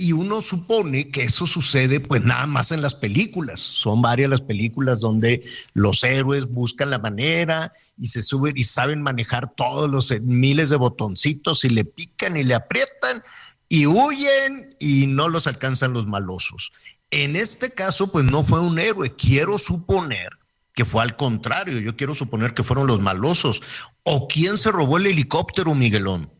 Y uno supone que eso sucede pues nada más en las películas. Son varias las películas donde los héroes buscan la manera y se suben y saben manejar todos los miles de botoncitos y le pican y le aprietan y huyen y no los alcanzan los malosos. En este caso pues no fue un héroe. Quiero suponer que fue al contrario. Yo quiero suponer que fueron los malosos. ¿O quién se robó el helicóptero, Miguelón?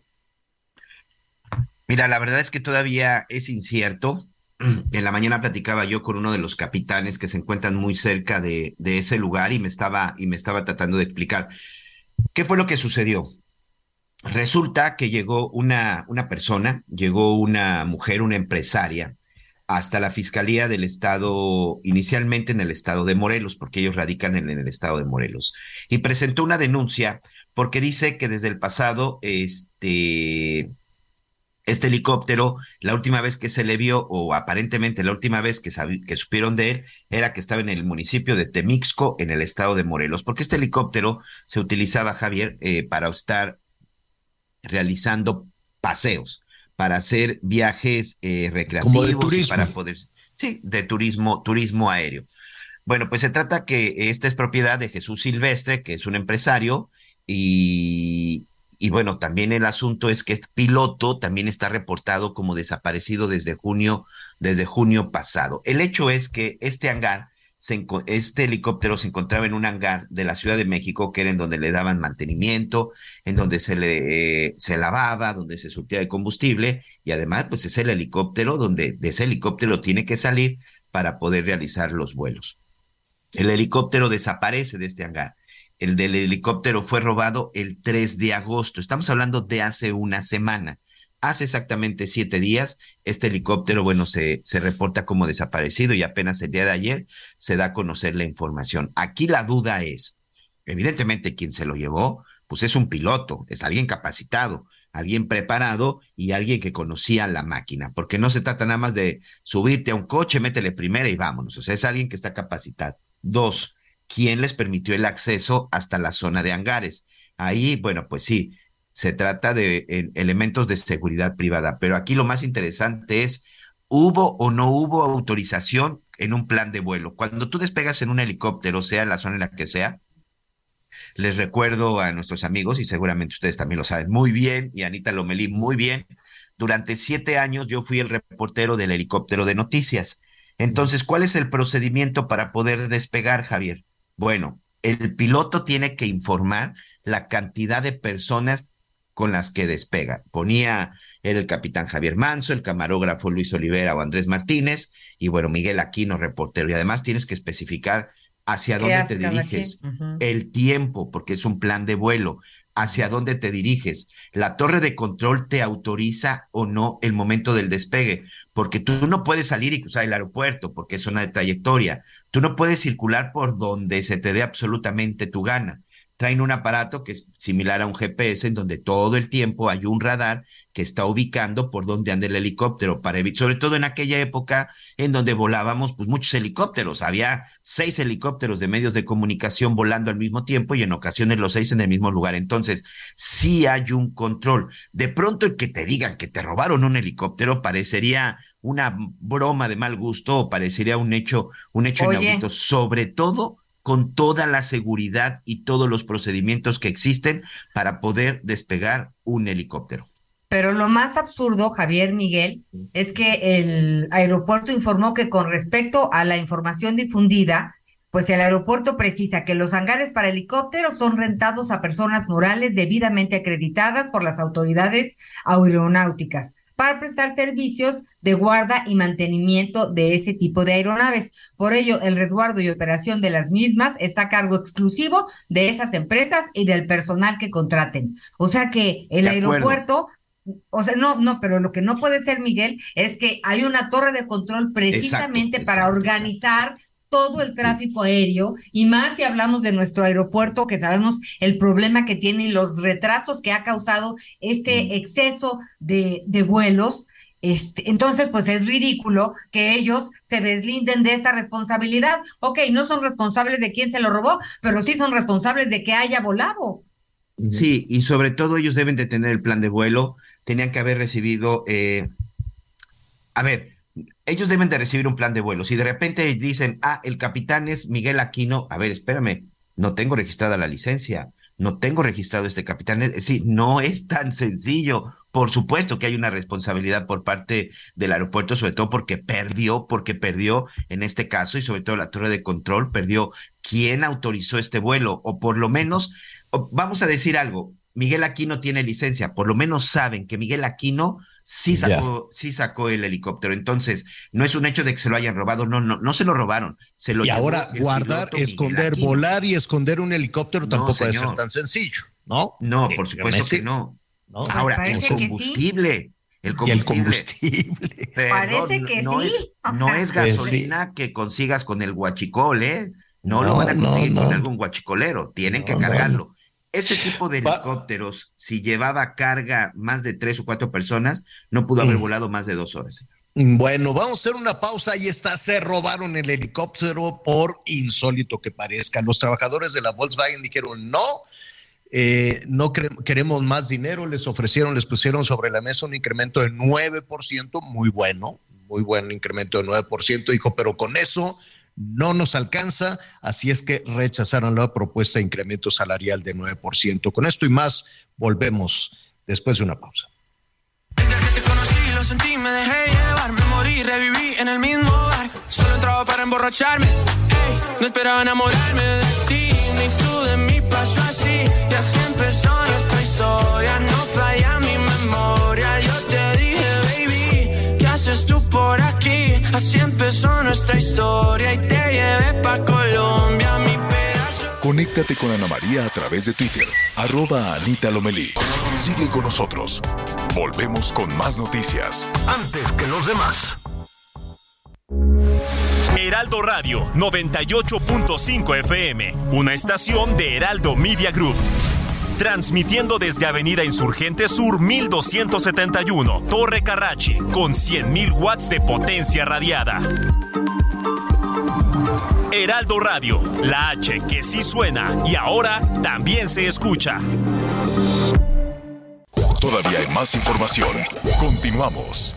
Mira, la verdad es que todavía es incierto. En la mañana platicaba yo con uno de los capitanes que se encuentran muy cerca de, ese lugar y me estaba y me estaba tratando de explicar qué fue lo que sucedió. Resulta que llegó una, una persona, llegó una mujer, una empresaria, hasta la Fiscalía del Estado, inicialmente en el Estado de Morelos, porque ellos radican en, el Estado de Morelos, y presentó una denuncia porque dice que desde el pasado, este, este helicóptero, la última vez que se le vio, o aparentemente la última vez que, que, supieron de él, era que estaba en el municipio de Temixco, en el estado de Morelos, porque este helicóptero se utilizaba, Javier, eh, para estar realizando paseos, para hacer viajes eh, recreativos, para poder, sí, de turismo, turismo aéreo. Bueno, pues se trata que esta es propiedad de Jesús Silvestre, que es un empresario, y, y bueno, también el asunto es que este piloto también está reportado como desaparecido desde junio, desde junio pasado. El hecho es que este hangar, se, este helicóptero se encontraba en un hangar de la Ciudad de México, que era en donde le daban mantenimiento, en donde se le eh, se lavaba, donde se surtía de combustible, y además, pues es el helicóptero donde de ese helicóptero tiene que salir para poder realizar los vuelos. El helicóptero desaparece de este hangar el del helicóptero fue robado el 3 de agosto. Estamos hablando de hace una semana. Hace exactamente siete días, este helicóptero, bueno, se, se reporta como desaparecido y apenas el día de ayer se da a conocer la información. Aquí la duda es, evidentemente, quien se lo llevó, pues es un piloto, es alguien capacitado, alguien preparado y alguien que conocía la máquina, porque no se trata nada más de subirte a un coche, métele primera y vámonos. O sea, es alguien que está capacitado. Dos, quién les permitió el acceso hasta la zona de hangares. Ahí, bueno, pues sí, se trata de elementos de seguridad privada, pero aquí lo más interesante es, ¿hubo o no hubo autorización en un plan de vuelo? Cuando tú despegas en un helicóptero, sea en la zona en la que sea, les recuerdo a nuestros amigos, y seguramente ustedes también lo saben muy bien, y Anita Lomelí muy bien, durante siete años yo fui el reportero del helicóptero de noticias. Entonces, ¿cuál es el procedimiento para poder despegar, Javier? Bueno, el piloto tiene que informar la cantidad de personas con las que despega. Ponía era el capitán Javier Manso, el camarógrafo Luis Olivera o Andrés Martínez y bueno, Miguel Aquino, reportero. Y además tienes que especificar hacia dónde te diriges, uh -huh. el tiempo, porque es un plan de vuelo, hacia dónde te diriges. La torre de control te autoriza o no el momento del despegue, porque tú no puedes salir y cruzar el aeropuerto, porque es zona de trayectoria. Tú no puedes circular por donde se te dé absolutamente tu gana traen un aparato que es similar a un GPS en donde todo el tiempo hay un radar que está ubicando por dónde anda el helicóptero para evitar, sobre todo en aquella época en donde volábamos pues muchos helicópteros, había seis helicópteros de medios de comunicación volando al mismo tiempo y en ocasiones los seis en el mismo lugar, entonces sí hay un control. De pronto el que te digan que te robaron un helicóptero parecería una broma de mal gusto o parecería un hecho un hecho Oye. inaudito, sobre todo con toda la seguridad y todos los procedimientos que existen para poder despegar un helicóptero. Pero lo más absurdo, Javier Miguel, es que el aeropuerto informó que con respecto a la información difundida, pues el aeropuerto precisa que los hangares para helicópteros son rentados a personas morales debidamente acreditadas por las autoridades aeronáuticas para prestar servicios de guarda y mantenimiento de ese tipo de aeronaves. Por ello, el resguardo y operación de las mismas está a cargo exclusivo de esas empresas y del personal que contraten. O sea que el De acuerdo. aeropuerto, o sea, no, no, pero lo que no puede ser, Miguel, es que hay una torre de control precisamente para exacto, organizar todo el tráfico aéreo y más si hablamos de nuestro aeropuerto que sabemos el problema que tiene y los retrasos que ha causado este exceso de, de vuelos. Este, entonces, pues es ridículo que ellos se deslinden de esa responsabilidad. Ok, no son responsables de quién se lo robó, pero sí son responsables de que haya volado. Sí, y sobre todo ellos deben de tener el plan de vuelo, tenían que haber recibido eh, a ver, ellos deben de recibir un plan de vuelo. Si de repente dicen, ah, el capitán es Miguel Aquino, a ver, espérame, no tengo registrada la licencia, no tengo registrado este capitán. Es decir, no es tan sencillo. Por supuesto que hay una responsabilidad por parte del aeropuerto, sobre todo porque perdió, porque perdió en este caso y sobre todo la torre de control, perdió quién autorizó este vuelo o por lo menos, vamos a decir algo, Miguel Aquino tiene licencia, por lo menos saben que Miguel Aquino sí sacó, sí sacó el helicóptero. Entonces, no es un hecho de que se lo hayan robado, no, no, no se lo robaron. Se lo y ahora guardar, esconder, volar y esconder un helicóptero tampoco puede ser tan sencillo, ¿no? No, por supuesto que no. Ahora, el combustible. El combustible. Parece que no sí. Es, no es gasolina que consigas con el guachicol, ¿eh? No, lo van a conseguir con algún guachicolero, tienen que cargarlo. Ese tipo de helicópteros, si llevaba carga más de tres o cuatro personas, no pudo haber mm. volado más de dos horas. Bueno, vamos a hacer una pausa. Ahí está, se robaron el helicóptero por insólito que parezca. Los trabajadores de la Volkswagen dijeron no, eh, no queremos más dinero. Les ofrecieron, les pusieron sobre la mesa un incremento de 9%, muy bueno, muy buen incremento de 9%. Dijo, pero con eso no nos alcanza, así es que rechazaron la propuesta de incremento salarial de 9%. Con esto y más, volvemos después de una pausa. Desde que te conocí, lo sentí, me dejé llevar, me morí, reviví en el mismo bar. Solo entraba para emborracharme, ey, no esperaba enamorarme de ti, ni tú de mí pasó así. Y así empezó nuestra historia, no falla mi memoria. Yo te dije, baby, ¿qué haces tú? Así empezó nuestra historia y te llevé pa' Colombia, mi pedazo. Conéctate con Ana María a través de Twitter, arroba Anita Lomelí. Sigue con nosotros. Volvemos con más noticias. Antes que los demás. Heraldo Radio 98.5 FM, una estación de Heraldo Media Group transmitiendo desde Avenida Insurgente Sur 1271, Torre Carrachi, con 100.000 watts de potencia radiada. Heraldo Radio, la H que sí suena y ahora también se escucha. Todavía hay más información. Continuamos.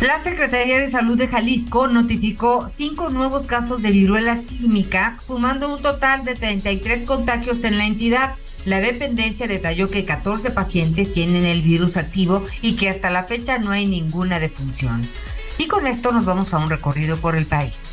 La Secretaría de Salud de Jalisco notificó cinco nuevos casos de viruela sísmica, sumando un total de 33 contagios en la entidad. La dependencia detalló que 14 pacientes tienen el virus activo y que hasta la fecha no hay ninguna defunción. Y con esto nos vamos a un recorrido por el país.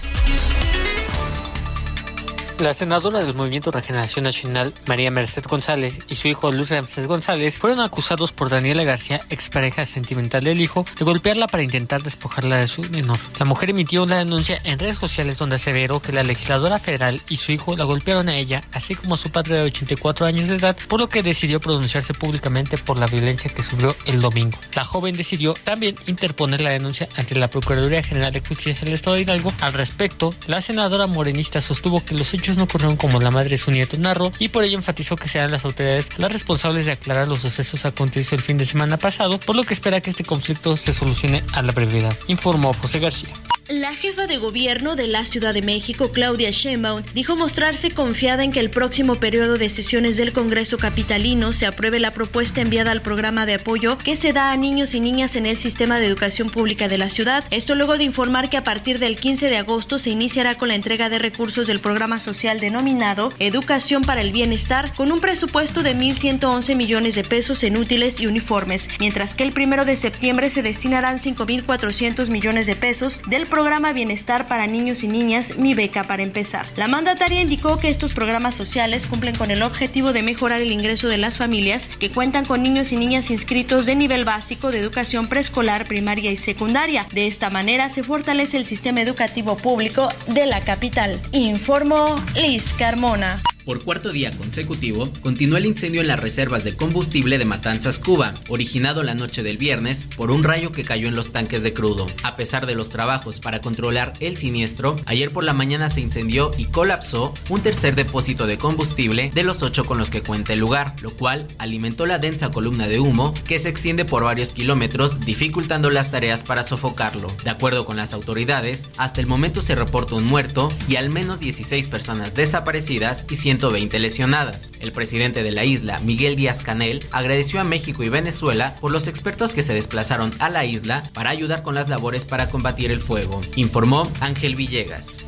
La senadora del Movimiento Regeneración Nacional, María Merced González, y su hijo Luis Ramírez González fueron acusados por Daniela García, expareja sentimental del hijo, de golpearla para intentar despojarla de su menor. La mujer emitió una denuncia en redes sociales donde aseveró que la legisladora federal y su hijo la golpearon a ella, así como a su padre de 84 años de edad, por lo que decidió pronunciarse públicamente por la violencia que sufrió el domingo. La joven decidió también interponer la denuncia ante la Procuraduría General de Justicia del Estado de Hidalgo. Al respecto, la senadora morenista sostuvo que los hechos no ocurrieron como la madre de su nieto narró y por ello enfatizó que sean las autoridades las responsables de aclarar los sucesos acontecidos el fin de semana pasado, por lo que espera que este conflicto se solucione a la brevedad, informó José García. La jefa de gobierno de la Ciudad de México, Claudia Sheinbaum, dijo mostrarse confiada en que el próximo periodo de sesiones del Congreso capitalino se apruebe la propuesta enviada al programa de apoyo que se da a niños y niñas en el sistema de educación pública de la ciudad. Esto luego de informar que a partir del 15 de agosto se iniciará con la entrega de recursos del programa social denominado Educación para el Bienestar con un presupuesto de 1.111 millones de pesos en útiles y uniformes, mientras que el primero de septiembre se destinarán 5.400 millones de pesos del programa Bienestar para Niños y Niñas, Mi Beca para empezar. La mandataria indicó que estos programas sociales cumplen con el objetivo de mejorar el ingreso de las familias que cuentan con niños y niñas inscritos de nivel básico de educación preescolar, primaria y secundaria. De esta manera se fortalece el sistema educativo público de la capital. Informó Liz Carmona. Por cuarto día consecutivo, continuó el incendio en las reservas de combustible de Matanzas, Cuba, originado la noche del viernes por un rayo que cayó en los tanques de crudo. A pesar de los trabajos para controlar el siniestro, ayer por la mañana se incendió y colapsó un tercer depósito de combustible de los ocho con los que cuenta el lugar, lo cual alimentó la densa columna de humo que se extiende por varios kilómetros, dificultando las tareas para sofocarlo. De acuerdo con las autoridades, hasta el momento se reporta un muerto y al menos 16 personas desaparecidas y 120 lesionadas. El presidente de la isla, Miguel Díaz Canel, agradeció a México y Venezuela por los expertos que se desplazaron a la isla para ayudar con las labores para combatir el fuego, informó Ángel Villegas.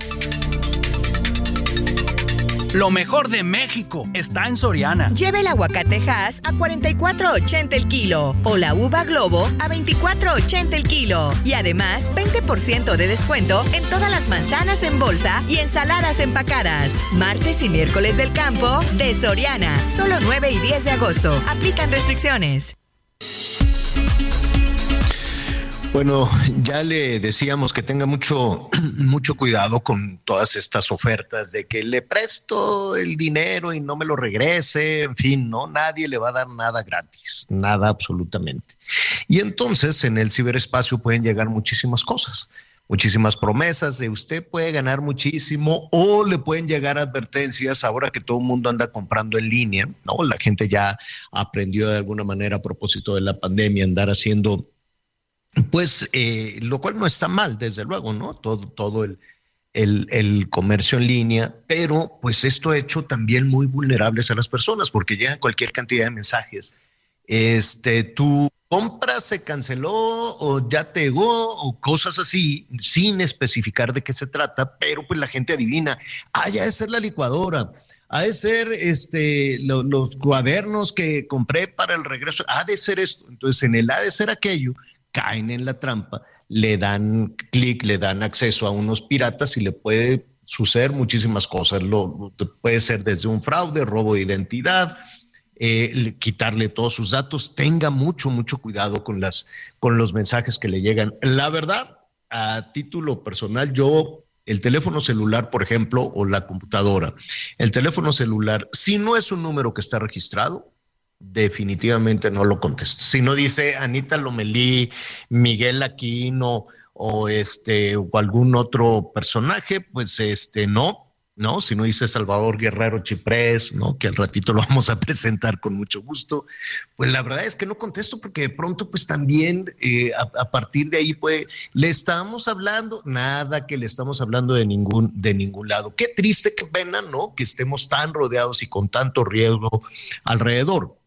Lo mejor de México está en Soriana. Lleve el aguacate Hass a 44.80 el kilo o la uva Globo a 24.80 el kilo. Y además, 20% de descuento en todas las manzanas en bolsa y ensaladas empacadas. Martes y miércoles del campo de Soriana. Solo 9 y 10 de agosto. Aplican restricciones. Bueno, ya le decíamos que tenga mucho, mucho cuidado con todas estas ofertas de que le presto el dinero y no me lo regrese, en fin, no, nadie le va a dar nada gratis, nada absolutamente. Y entonces en el ciberespacio pueden llegar muchísimas cosas, muchísimas promesas de usted puede ganar muchísimo o le pueden llegar advertencias ahora que todo el mundo anda comprando en línea, ¿no? La gente ya aprendió de alguna manera a propósito de la pandemia andar haciendo pues, eh, lo cual no está mal, desde luego, ¿no? Todo, todo el, el, comercio en línea, pero pues esto ha hecho también muy vulnerables a las personas porque llegan cualquier cantidad de mensajes. Este, tu compra se canceló o ya te llegó o cosas así, sin especificar de qué se trata, pero pues la gente adivina, ah, ya de ser la licuadora, ha de ser este, los cuadernos que compré para el regreso, ha de ser esto. Entonces, en el ha de ser aquello, caen en la trampa, le dan clic, le dan acceso a unos piratas y le puede suceder muchísimas cosas. Puede ser desde un fraude, robo de identidad, eh, quitarle todos sus datos. Tenga mucho, mucho cuidado con, las, con los mensajes que le llegan. La verdad, a título personal, yo el teléfono celular, por ejemplo, o la computadora, el teléfono celular, si no es un número que está registrado, definitivamente no lo contesto. Si no dice Anita Lomelí, Miguel Aquino o este o algún otro personaje, pues este no, ¿no? Si no dice Salvador Guerrero Chiprés, ¿no? Que al ratito lo vamos a presentar con mucho gusto. Pues la verdad es que no contesto porque de pronto pues también eh, a, partir de ahí pues le estamos hablando, nada que le estamos hablando de ningún, de ningún lado. Qué triste, qué pena, ¿no? Que estemos tan rodeados y con tanto riesgo alrededor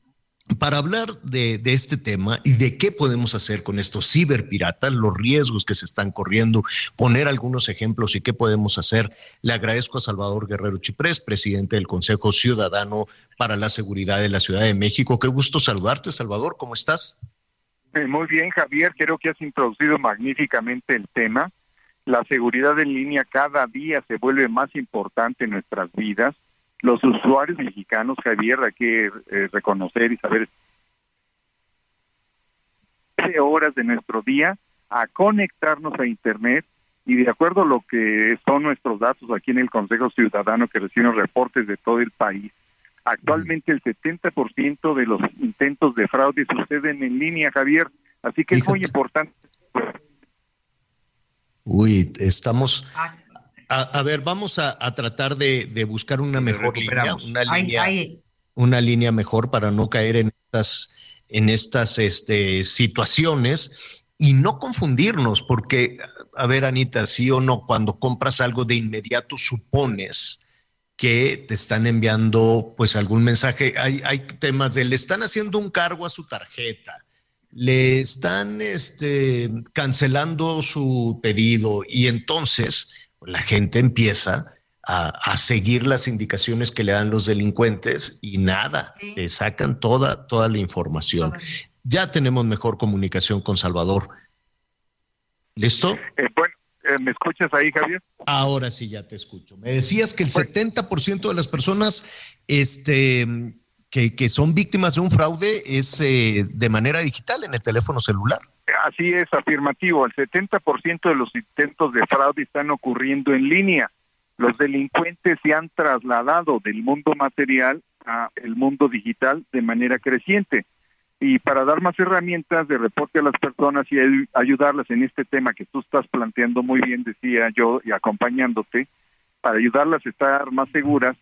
para hablar de, este tema y de qué podemos hacer con estos ciberpiratas, los riesgos que se están corriendo, poner algunos ejemplos y qué podemos hacer, le agradezco a Salvador Guerrero Chiprés, presidente del Consejo Ciudadano para la Seguridad de la Ciudad de México. Qué gusto saludarte, Salvador, ¿cómo estás? Eh, muy bien, Javier, creo que has introducido magníficamente el tema. La seguridad en línea cada día se vuelve más importante en nuestras vidas los usuarios mexicanos, Javier, hay que eh, reconocer y saber horas de nuestro día a conectarnos a Internet y de acuerdo a lo que son nuestros datos aquí en el Consejo Ciudadano que reciben reportes de todo el país, actualmente el 70% de los intentos de fraude suceden en línea, Javier, así que es muy importante. Uy, estamos a, ver, vamos a, tratar de, buscar una mejor línea, una línea, una línea mejor para no caer en estas, en estas este, situaciones y no confundirnos, porque, a ver, Anita, sí o no, cuando compras algo de inmediato supones que te están enviando pues algún mensaje. Hay, hay temas de le están haciendo un cargo a su tarjeta, le están este, cancelando su pedido y entonces la gente empieza a, seguir las indicaciones que le dan los delincuentes y nada, le sacan toda, toda la información. Ya tenemos mejor comunicación con Salvador. ¿Listo? Eh, bueno, eh, ¿me escuchas ahí, Javier? Ahora sí, ya te escucho. Me decías que el 70% de las personas este, que, que, son víctimas de un fraude es eh, de manera digital en el teléfono celular. Así es, afirmativo. El 70% de los intentos de fraude están ocurriendo en línea. Los delincuentes se han trasladado del mundo material a el mundo digital de manera creciente. Y para dar más herramientas de reporte a las personas y ayudarlas en este tema que tú estás planteando muy bien, decía yo, y acompañándote, para ayudarlas a estar más seguras,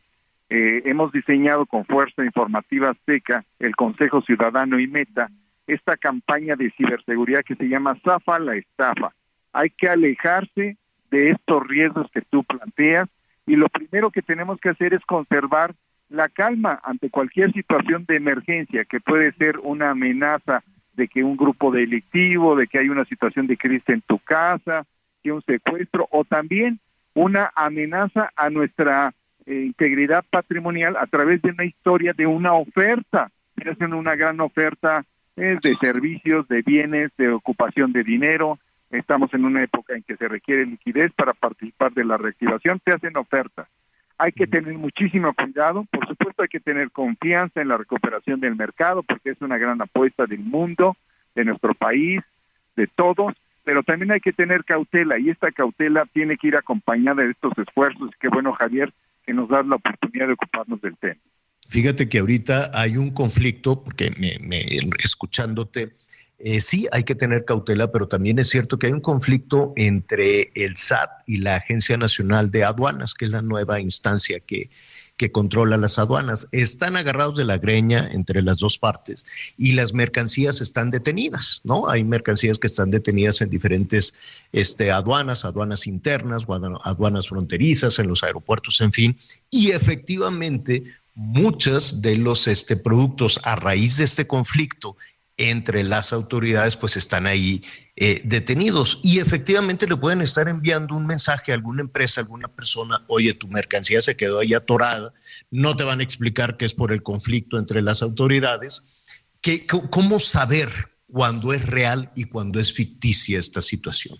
eh, hemos diseñado con Fuerza Informativa Azteca, el Consejo Ciudadano y Meta, esta campaña de ciberseguridad que se llama Zafa la estafa. Hay que alejarse de estos riesgos que tú planteas y lo primero que tenemos que hacer es conservar la calma ante cualquier situación de emergencia que puede ser una amenaza de que un grupo delictivo, de que hay una situación de crisis en tu casa, que un secuestro o también una amenaza a nuestra eh, integridad patrimonial a través de una historia de una oferta. Hacen una gran oferta eh, de servicios, de bienes, de ocupación de dinero. Estamos en una época en que se requiere liquidez para participar de la reactivación. Te hacen ofertas hay que tener muchísimo cuidado, por supuesto hay que tener confianza en la recuperación del mercado porque es una gran apuesta del mundo, de nuestro país, de todos, pero también hay que tener cautela y esta cautela tiene que ir acompañada de estos esfuerzos. Qué bueno, Javier, que nos das la oportunidad de ocuparnos del tema. Fíjate que ahorita hay un conflicto, porque me, escuchándote, eh, sí, hay que tener cautela, pero también es cierto que hay un conflicto entre el SAT y la Agencia Nacional de Aduanas, que es la nueva instancia que, que controla las aduanas. Están agarrados de la greña entre las dos partes y las mercancías están detenidas, ¿no? Hay mercancías que están detenidas en diferentes este, aduanas, aduanas internas, aduanas fronterizas, en los aeropuertos, en fin. Y efectivamente, muchos de los este, productos a raíz de este conflicto entre las autoridades, pues están ahí eh, detenidos y efectivamente le pueden estar enviando un mensaje a alguna empresa, a alguna persona, oye, tu mercancía se quedó ahí atorada, no te van a explicar que es por el conflicto entre las autoridades. ¿Qué, ¿Cómo saber cuándo es real y cuándo es ficticia esta situación?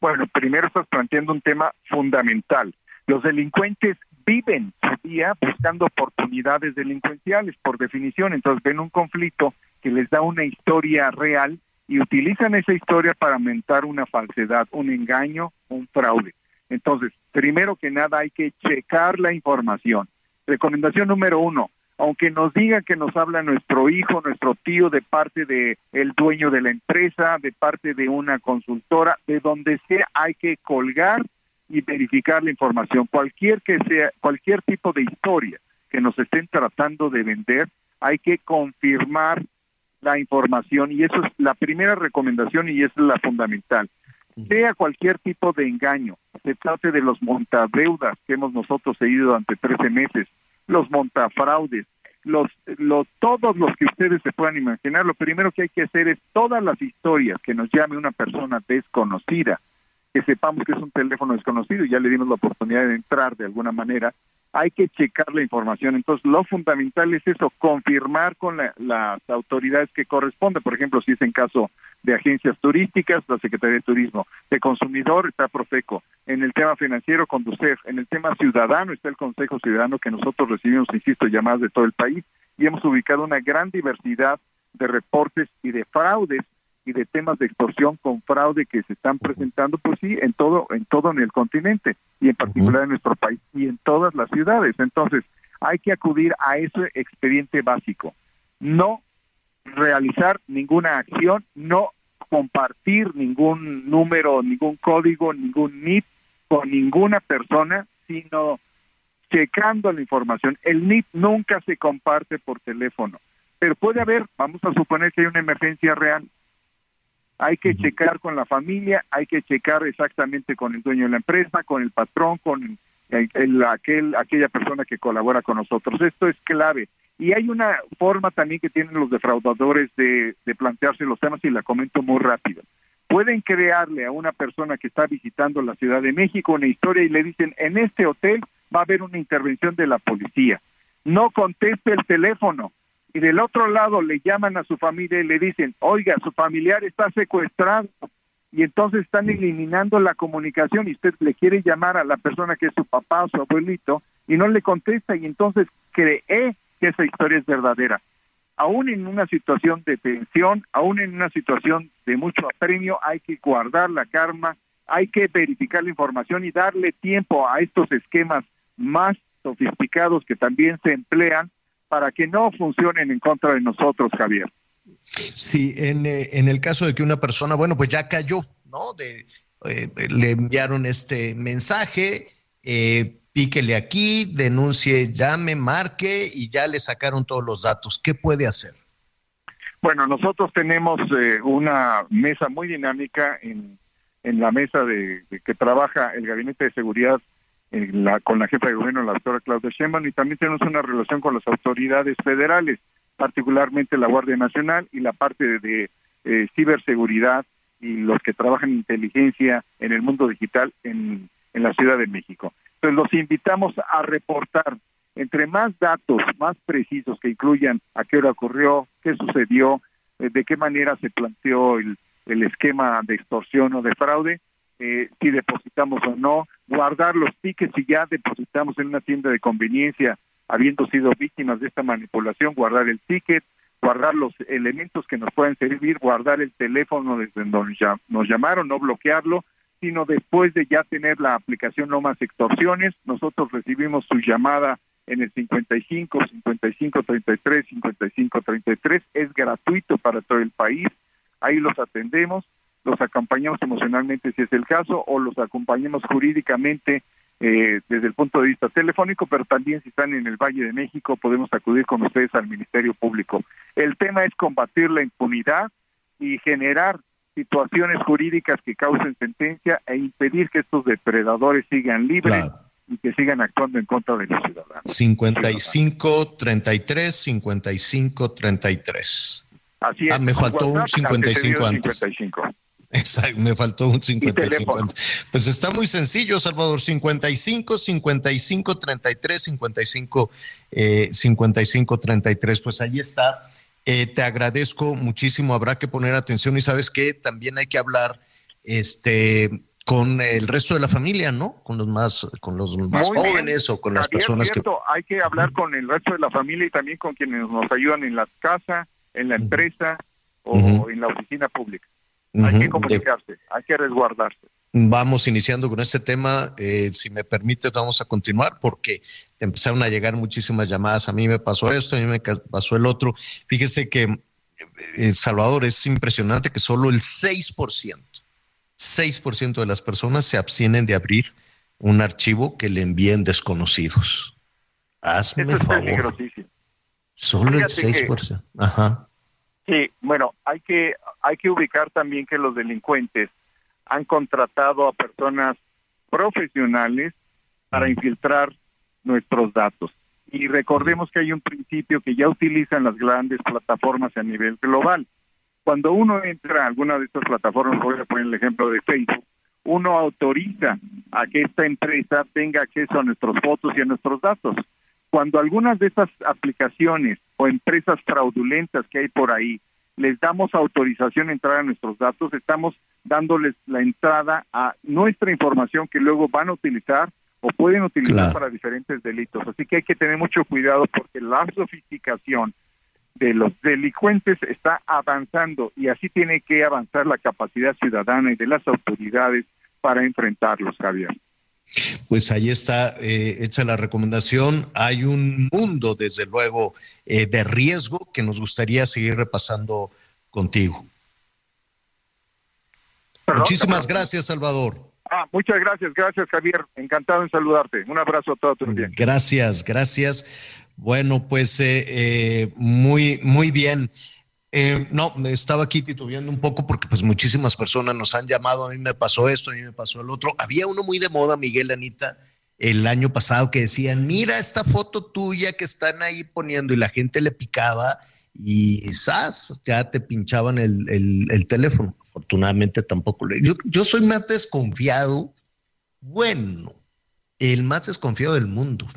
Bueno, primero estás planteando un tema fundamental. Los delincuentes viven su día buscando oportunidades delincuenciales, por definición, entonces ven un conflicto que les da una historia real y utilizan esa historia para aumentar una falsedad, un engaño, un fraude. Entonces, primero que nada hay que checar la información. Recomendación número uno, aunque nos digan que nos habla nuestro hijo, nuestro tío, de parte de el dueño de la empresa, de parte de una consultora, de donde sea, hay que colgar y verificar la información. Cualquier que sea, cualquier tipo de historia que nos estén tratando de vender, hay que confirmar la información y eso es la primera recomendación y es la fundamental. Sea cualquier tipo de engaño, se trate de los montadeudas que hemos nosotros seguido durante 13 meses, los montafraudes, los, los, todos los que ustedes se puedan imaginar, lo primero que hay que hacer es todas las historias que nos llame una persona desconocida, que sepamos que es un teléfono desconocido y ya le dimos la oportunidad de entrar de alguna manera, hay que checar la información. Entonces, lo fundamental es eso, confirmar con las autoridades que corresponden. Por ejemplo, si es en caso de agencias turísticas, la Secretaría de Turismo. De consumidor está Profeco. En el tema financiero, Conducef. En el tema ciudadano está el Consejo Ciudadano que nosotros recibimos, insisto, llamadas de todo el país y hemos ubicado una gran diversidad de reportes y de fraudes y de temas de extorsión con fraude que se están presentando, pues sí, en todo, en todo en el continente y en particular en nuestro país y en todas las ciudades. Entonces, hay que acudir a ese expediente básico. No realizar ninguna acción, no compartir ningún número, ningún código, ningún NIP con ninguna persona, sino checando la información. El NIP nunca se comparte por teléfono, pero puede haber, vamos a suponer que hay una emergencia real, hay que checar con la familia, hay que checar exactamente con el dueño de la empresa, con el patrón, con el, aquel, aquella persona que colabora con nosotros. Esto es clave. Y hay una forma también que tienen los defraudadores de, de plantearse los temas y la comento muy rápido. Pueden crearle a una persona que está visitando la Ciudad de México una historia y le dicen, en este hotel va a haber una intervención de la policía. No conteste el teléno, y del otro lado le llaman a su familia y le dicen, oiga, su familiar está secuestrado y entonces están eliminando la comunicación y usted le quiere llamar a la persona que es su papá o su abuelito y no le contesta y entonces cree que esa historia es verdadera. Aún en una situación de tensión, aún en una situación de mucho apremio, hay que guardar la calma hay que verificar la información y darle tiempo a estos esquemas más sofisticados que también se emplean para que no funcionen en contra de nosotros, Javier. Sí, en, eh, en el caso de que una persona, bueno, pues ya cayó, ¿no? De, eh, le enviaron este mensaje, eh, píquele aquí, denuncie, llame, marque y ya le sacaron todos los datos. ¿Qué puede hacer? Bueno, nosotros tenemos eh, una mesa muy dinámica en, en la mesa de, que trabaja el Gabinete de Seguridad la, con la jefa de gobierno, la doctora Claudia Sheinbaum, y también tenemos una relación con las autoridades federales, particularmente la Guardia Nacional y la parte de, de eh, ciberseguridad y los que trabajan en inteligencia en el mundo digital en, en la Ciudad de México. Entonces los invitamos a reportar entre más datos más precisos que incluyan a qué hora ocurrió, qué sucedió, eh, de qué manera se planteó el, el, esquema de extorsión o de fraude, eh, si depositamos o no, guardar los tickets si ya depositamos en una tienda de conveniencia habiendo sido víctimas de esta manipulación, guardar el ticket, guardar los elementos que nos pueden servir, guardar el teléfono desde donde nos llamaron, no bloquearlo, sino después de ya tener la aplicación no más extorsiones, nosotros recibimos su llamada en el 55 55 33 55 33 es gratuito para todo el país. Ahí los atendemos los acompañamos emocionalmente si es el caso o los acompañamos jurídicamente eh, desde el punto de vista telefónico pero también si están en el Valle de México podemos acudir con ustedes al Ministerio Público el tema es combatir la impunidad y generar situaciones jurídicas que causen sentencia e impedir que estos depredadores sigan libres y que sigan actuando en contra de los ciudadanos. 55 33 55 33. Así es. Ah, me faltó un 55 antes. 55. Exacto, me faltó un 55 antes. Pues está muy sencillo, Salvador. 55 55 33 55 eh, 55 33. Pues ahí está. Eh, te agradezco muchísimo. Habrá que poner atención y sabes que también hay que hablar este con el resto de la familia, ¿no? Con los más, con los más jóvenes o con las personas que. Hay que hablar con el resto de la familia y también con quienes nos ayudan en la casa, en la empresa o en la oficina pública. Hay que comunicarse, hay que resguardarse. Vamos iniciando con este tema. Eh, si me permite, vamos a continuar porque empezaron a llegar muchísimas llamadas. A mí me pasó esto, a mí me pasó el otro. Fíjese que eh, Salvador es impresionante que solo el 6% 6% de las personas se abstienen de abrir un archivo que le envíen desconocidos. Hazme Eso es favor. Solo el 6%. Ajá. Sí, bueno, hay que hay que ubicar también que los delincuentes han contratado a personas profesionales para infiltrar nuestros datos. Y recordemos que hay un principio que ya utilizan las grandes plataformas a nivel global. Cuando uno entra a alguna de estas plataformas, voy a poner el ejemplo de Facebook, uno autoriza a que esta empresa tenga acceso a nuestras fotos y a nuestros datos. Cuando algunas de estas aplicaciones o empresas fraudulentas que hay por ahí les damos autorización a entrar a nuestros datos, estamos dándoles la entrada a nuestra información que luego van a utilizar o pueden utilizar para diferentes delitos. Así que hay que tener mucho cuidado porque la sofisticación de los delincuentes está avanzando y así tiene que avanzar la capacidad ciudadana y de las autoridades para enfrentarlos, Javier. Pues ahí está eh, hecha la recomendación. Hay un mundo, desde luego, eh, de riesgo que nos gustaría seguir repasando contigo. Muchísimas gracias, Salvador. Ah, muchas gracias, gracias, Javier. Encantado en saludarte. Un abrazo a todos. Gracias, gracias. Bueno, pues eh, eh, muy, muy bien. Eh, no, estaba aquí titubeando un poco porque pues muchísimas personas nos han llamado, a mí me pasó esto, a mí me pasó el otro. Había uno muy de moda, Miguel Anita, el año pasado que decían, mira esta foto tuya que están ahí poniendo y la gente le picaba y ¡zas! ya te pinchaban el, el, teléfono. Afortunadamente tampoco. Yo soy más desconfiado, bueno, el más desconfiado del mundo.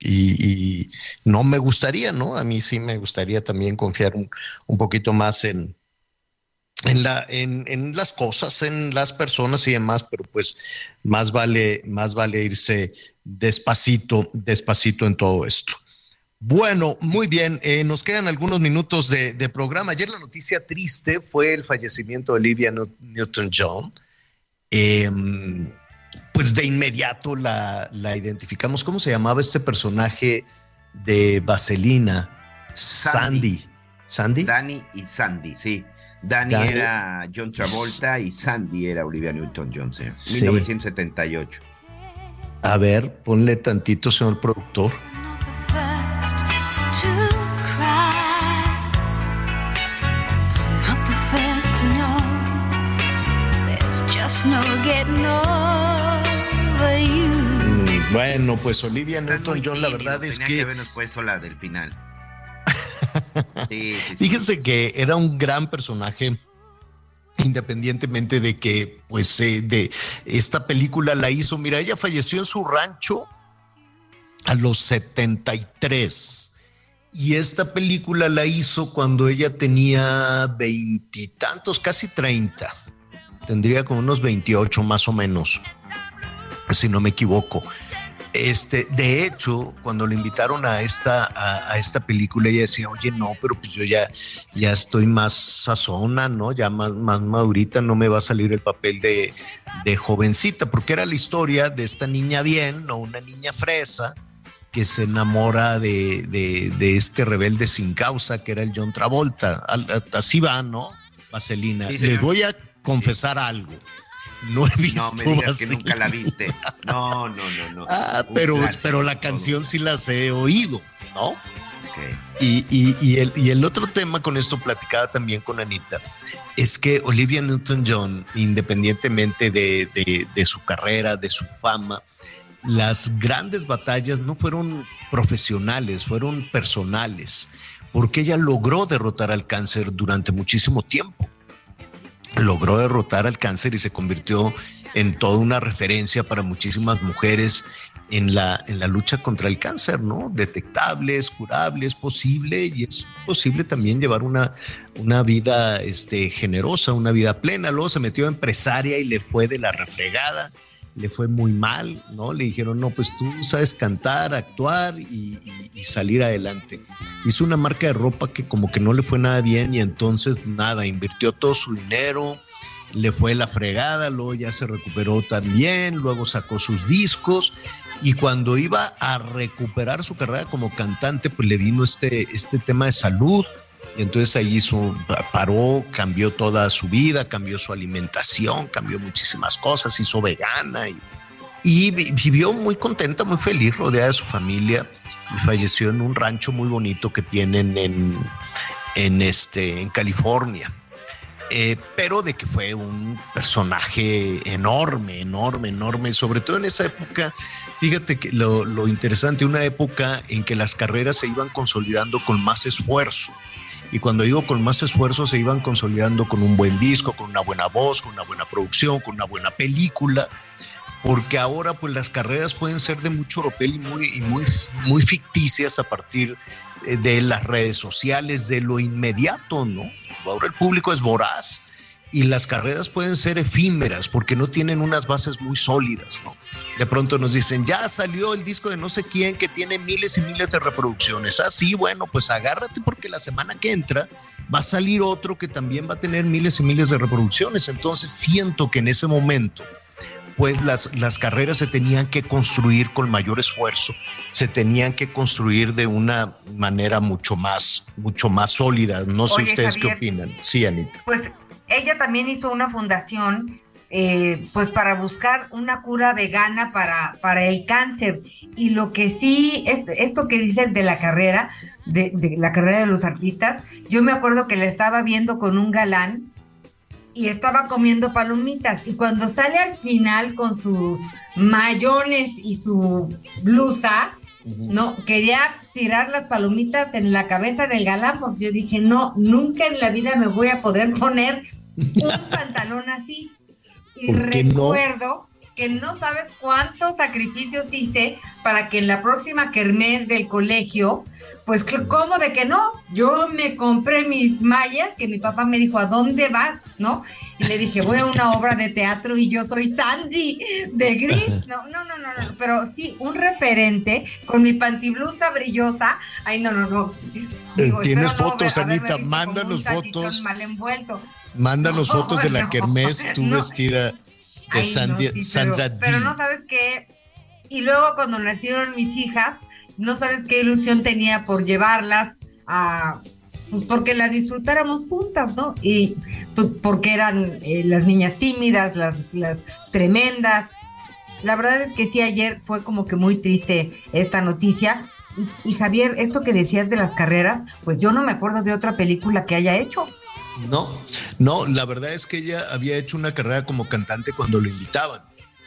Y, no me gustaría, ¿no? A mí sí me gustaría también confiar un, un poquito más en, en, la, en, en, las cosas, en las personas y demás, pero pues más vale, más vale irse despacito, despacito en todo esto. Bueno, muy bien, eh, nos quedan algunos minutos de, programa. Ayer la noticia triste fue el fallecimiento de Olivia Newton-John em, pues de inmediato la, la, identificamos. ¿Cómo se llamaba este personaje de Vaselina? Sandy. Sandy. Danny y Sandy, sí. Danny, era John Travolta y Sandy era Olivia Newton-John, 1978. A ver, ponle tantito, señor productor. Mm, bueno, pues Olivia Newton-John, la verdad es que... que habernos puesto la del final. Fíjense que era un gran personaje independientemente de que, pues, eh, de esta película la hizo. Mira, ella falleció en su rancho a los 73. Y esta película la hizo cuando ella tenía veintitantos, casi treinta. Tendría como unos 28 más o menos, si no me equivoco. Este, de hecho, cuando le invitaron a esta, a, esta película, ella decía, oye, no, pero pues yo ya, ya estoy más sazona, ¿no? Ya más, más madurita, no me va a salir el papel de, de jovencita, porque era la historia de esta niña bien, ¿no? Una niña fresa que se enamora de, de, este rebelde sin causa, que era el John Travolta. Así va, ¿no? Vaselina. Le voy a confesar algo no he visto. No me digas que nunca la viste. No, no, no, no. Ah, pero, pero la canción sí las he oído, ¿no? Y, y, y, el, y el otro tema con esto platicaba también con Anita es que Olivia Newton-John, independientemente de, de, de su carrera, de su fama, las grandes batallas no fueron profesionales, fueron personales, porque ella logró derrotar al cáncer durante muchísimo tiempo logró derrotar al cáncer y se convirtió en toda una referencia para muchísimas mujeres en la, en la lucha contra el cáncer, ¿no? Detectable, es curable, es posible y es posible también llevar una, una vida este, generosa, una vida plena. Luego se metió empresaria y le fue de la refregada le fue muy mal, ¿no? Le dijeron, no, pues tú sabes cantar, actuar y, salir adelante. Hizo una marca de ropa que como que no le fue nada bien y entonces nada, invirtió todo su dinero, le fue la fregada, luego ya se recuperó también, luego sacó sus discos y cuando iba a recuperar su carrera como cantante, pues le vino este, este tema de salud entonces ahí hizo, paró, cambió toda su vida, cambió su alimentación, cambió muchísimas cosas, hizo vegana y, y vivió muy contenta, muy feliz, rodeada de su familia y falleció en un rancho muy bonito que tienen en, en, este, en California. Eh, pero de que fue un personaje enorme, enorme, enorme, sobre todo en esa época, fíjate que lo, lo interesante, una época en que las carreras se iban consolidando con más esfuerzo y cuando digo con más esfuerzo se iban consolidando con un buen disco, con una buena voz, con una buena producción, con una buena película, porque ahora pues las carreras pueden ser de mucho ropel y muy, muy, muy ficticias a partir eh, de las redes sociales, de lo inmediato, ¿no? Ahora el público es voraz y las carreras pueden ser efímeras porque no tienen unas bases muy sólidas, ¿no? De pronto nos dicen, ya salió el disco de no sé quién que tiene miles y miles de reproducciones. Ah, sí, bueno, pues agárrate porque la semana que entra va a salir otro que también va a tener miles y miles de reproducciones. Entonces siento que en ese momento, pues las, las carreras se tenían que construir con mayor esfuerzo, se tenían que construir de una manera mucho más, mucho más sólida. No sé ustedes qué opinan. Sí, Anita. Pues ella también hizo una fundación eh, pues para buscar una cura vegana para, para el cáncer. Y lo que sí, es, esto que dices de la carrera, de, de, la carrera de los artistas, yo me acuerdo que la estaba viendo con un galán y estaba comiendo palomitas. Y cuando sale al final con sus mayones y su blusa, no, quería tirar las palomitas en la cabeza del galán, porque yo dije, no, nunca en la vida me voy a poder poner un pantalón así. Y recuerdo que no sabes cuántos sacrificios hice para que en la próxima kermés del colegio, pues cómo de que no, yo me compré mis mallas, que mi papá me dijo, ¿a dónde vas? ¿No? Y le dije, voy a una obra de teatro y yo soy Sandy de Gris. No, no, no, no, no, pero sí, un referente con mi pantiblusa brillosa. Ay, no, no, no. Tienes fotos, Anita, mándanos fotos. Mal envuelto. Mándanos fotos de la kermés, tú vestida Sandra pero, no sabes qué. Y luego cuando nacieron mis hijas, no sabes qué ilusión tenía por llevarlas a pues porque las disfrutáramos juntas, ¿no? Y pues porque eran eh, las niñas tímidas, las, las tremendas. La verdad es que sí, ayer fue como que muy triste esta noticia. Y, Javier, esto que decías de las carreras, pues yo no me acuerdo de otra película que haya hecho. No, no, la verdad es que ella había hecho una carrera como cantante cuando lo invitaban.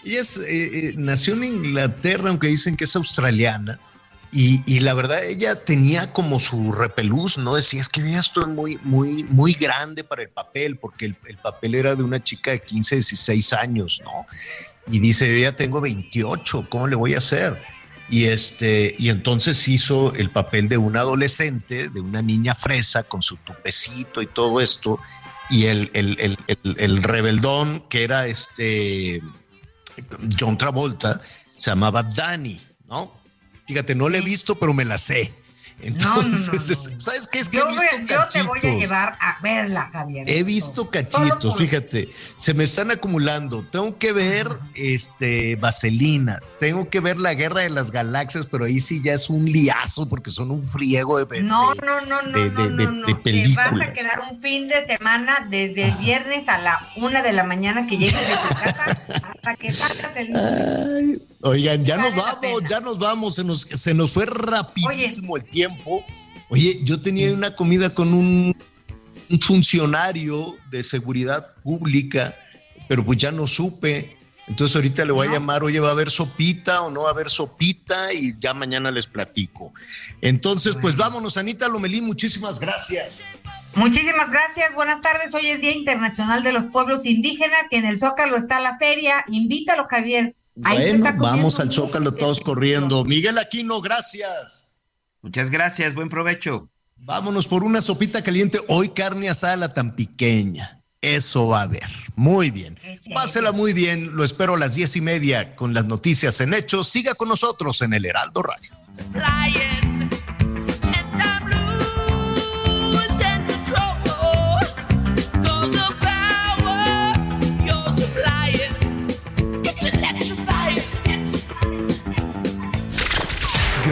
Ella es, eh, eh, nació en Inglaterra, aunque dicen que es australiana, y, la verdad, ella tenía como su repelús, ¿no? Decía, es que yo estoy muy, muy, muy grande para el papel, porque el, papel era de una chica de 15, 16 años, ¿no? Y dice, yo ya tengo 28, ¿cómo le voy a hacer? Y, este, y entonces hizo el papel de una adolescente, de una niña fresa con su tupecito y todo esto, y el, el, el rebeldón que era este John Travolta, se llamaba Danny, ¿no? Fíjate, no la he visto, pero me la sé. Entonces, ¿sabes qué es que yo, he visto yo te voy a llevar a verla, Javier. He visto cachitos, fíjate, se me están acumulando. Tengo que ver este Vaselina, tengo que ver la Guerra de las Galaxias, pero ahí sí ya es un liazo porque son un friego de No, no, no, no, de, no, no, Te vas a quedar un fin de semana desde el viernes a la una de la mañana que llegues de tu casa hasta que salgas el Oigan, ya nos vamos, ya nos vamos, se nos, se nos fue rapidísimo el tiempo. Oye, yo tenía una comida con un, funcionario de seguridad pública, pero pues ya no supe. Entonces ahorita le voy a llamar, oye, ¿va a haber sopita o no va a haber sopita? Y ya mañana les platico. Entonces, pues vámonos, Anita Lomelín, muchísimas gracias. Muchísimas gracias, buenas tardes. Hoy es Día Internacional de los Pueblos Indígenas y en el Zócalo está la feria. Invítalo, Javier. Bueno, vamos al Zócalo todos corriendo. Miguel Aquino, gracias. Muchas gracias, buen provecho. Vámonos por una sopita caliente. Hoy carne asada tan pequeña. Eso va a haber. Muy bien. Pásela muy bien. Lo espero a las diez y media con las noticias en hechos. Siga con nosotros en el Heraldo Radio.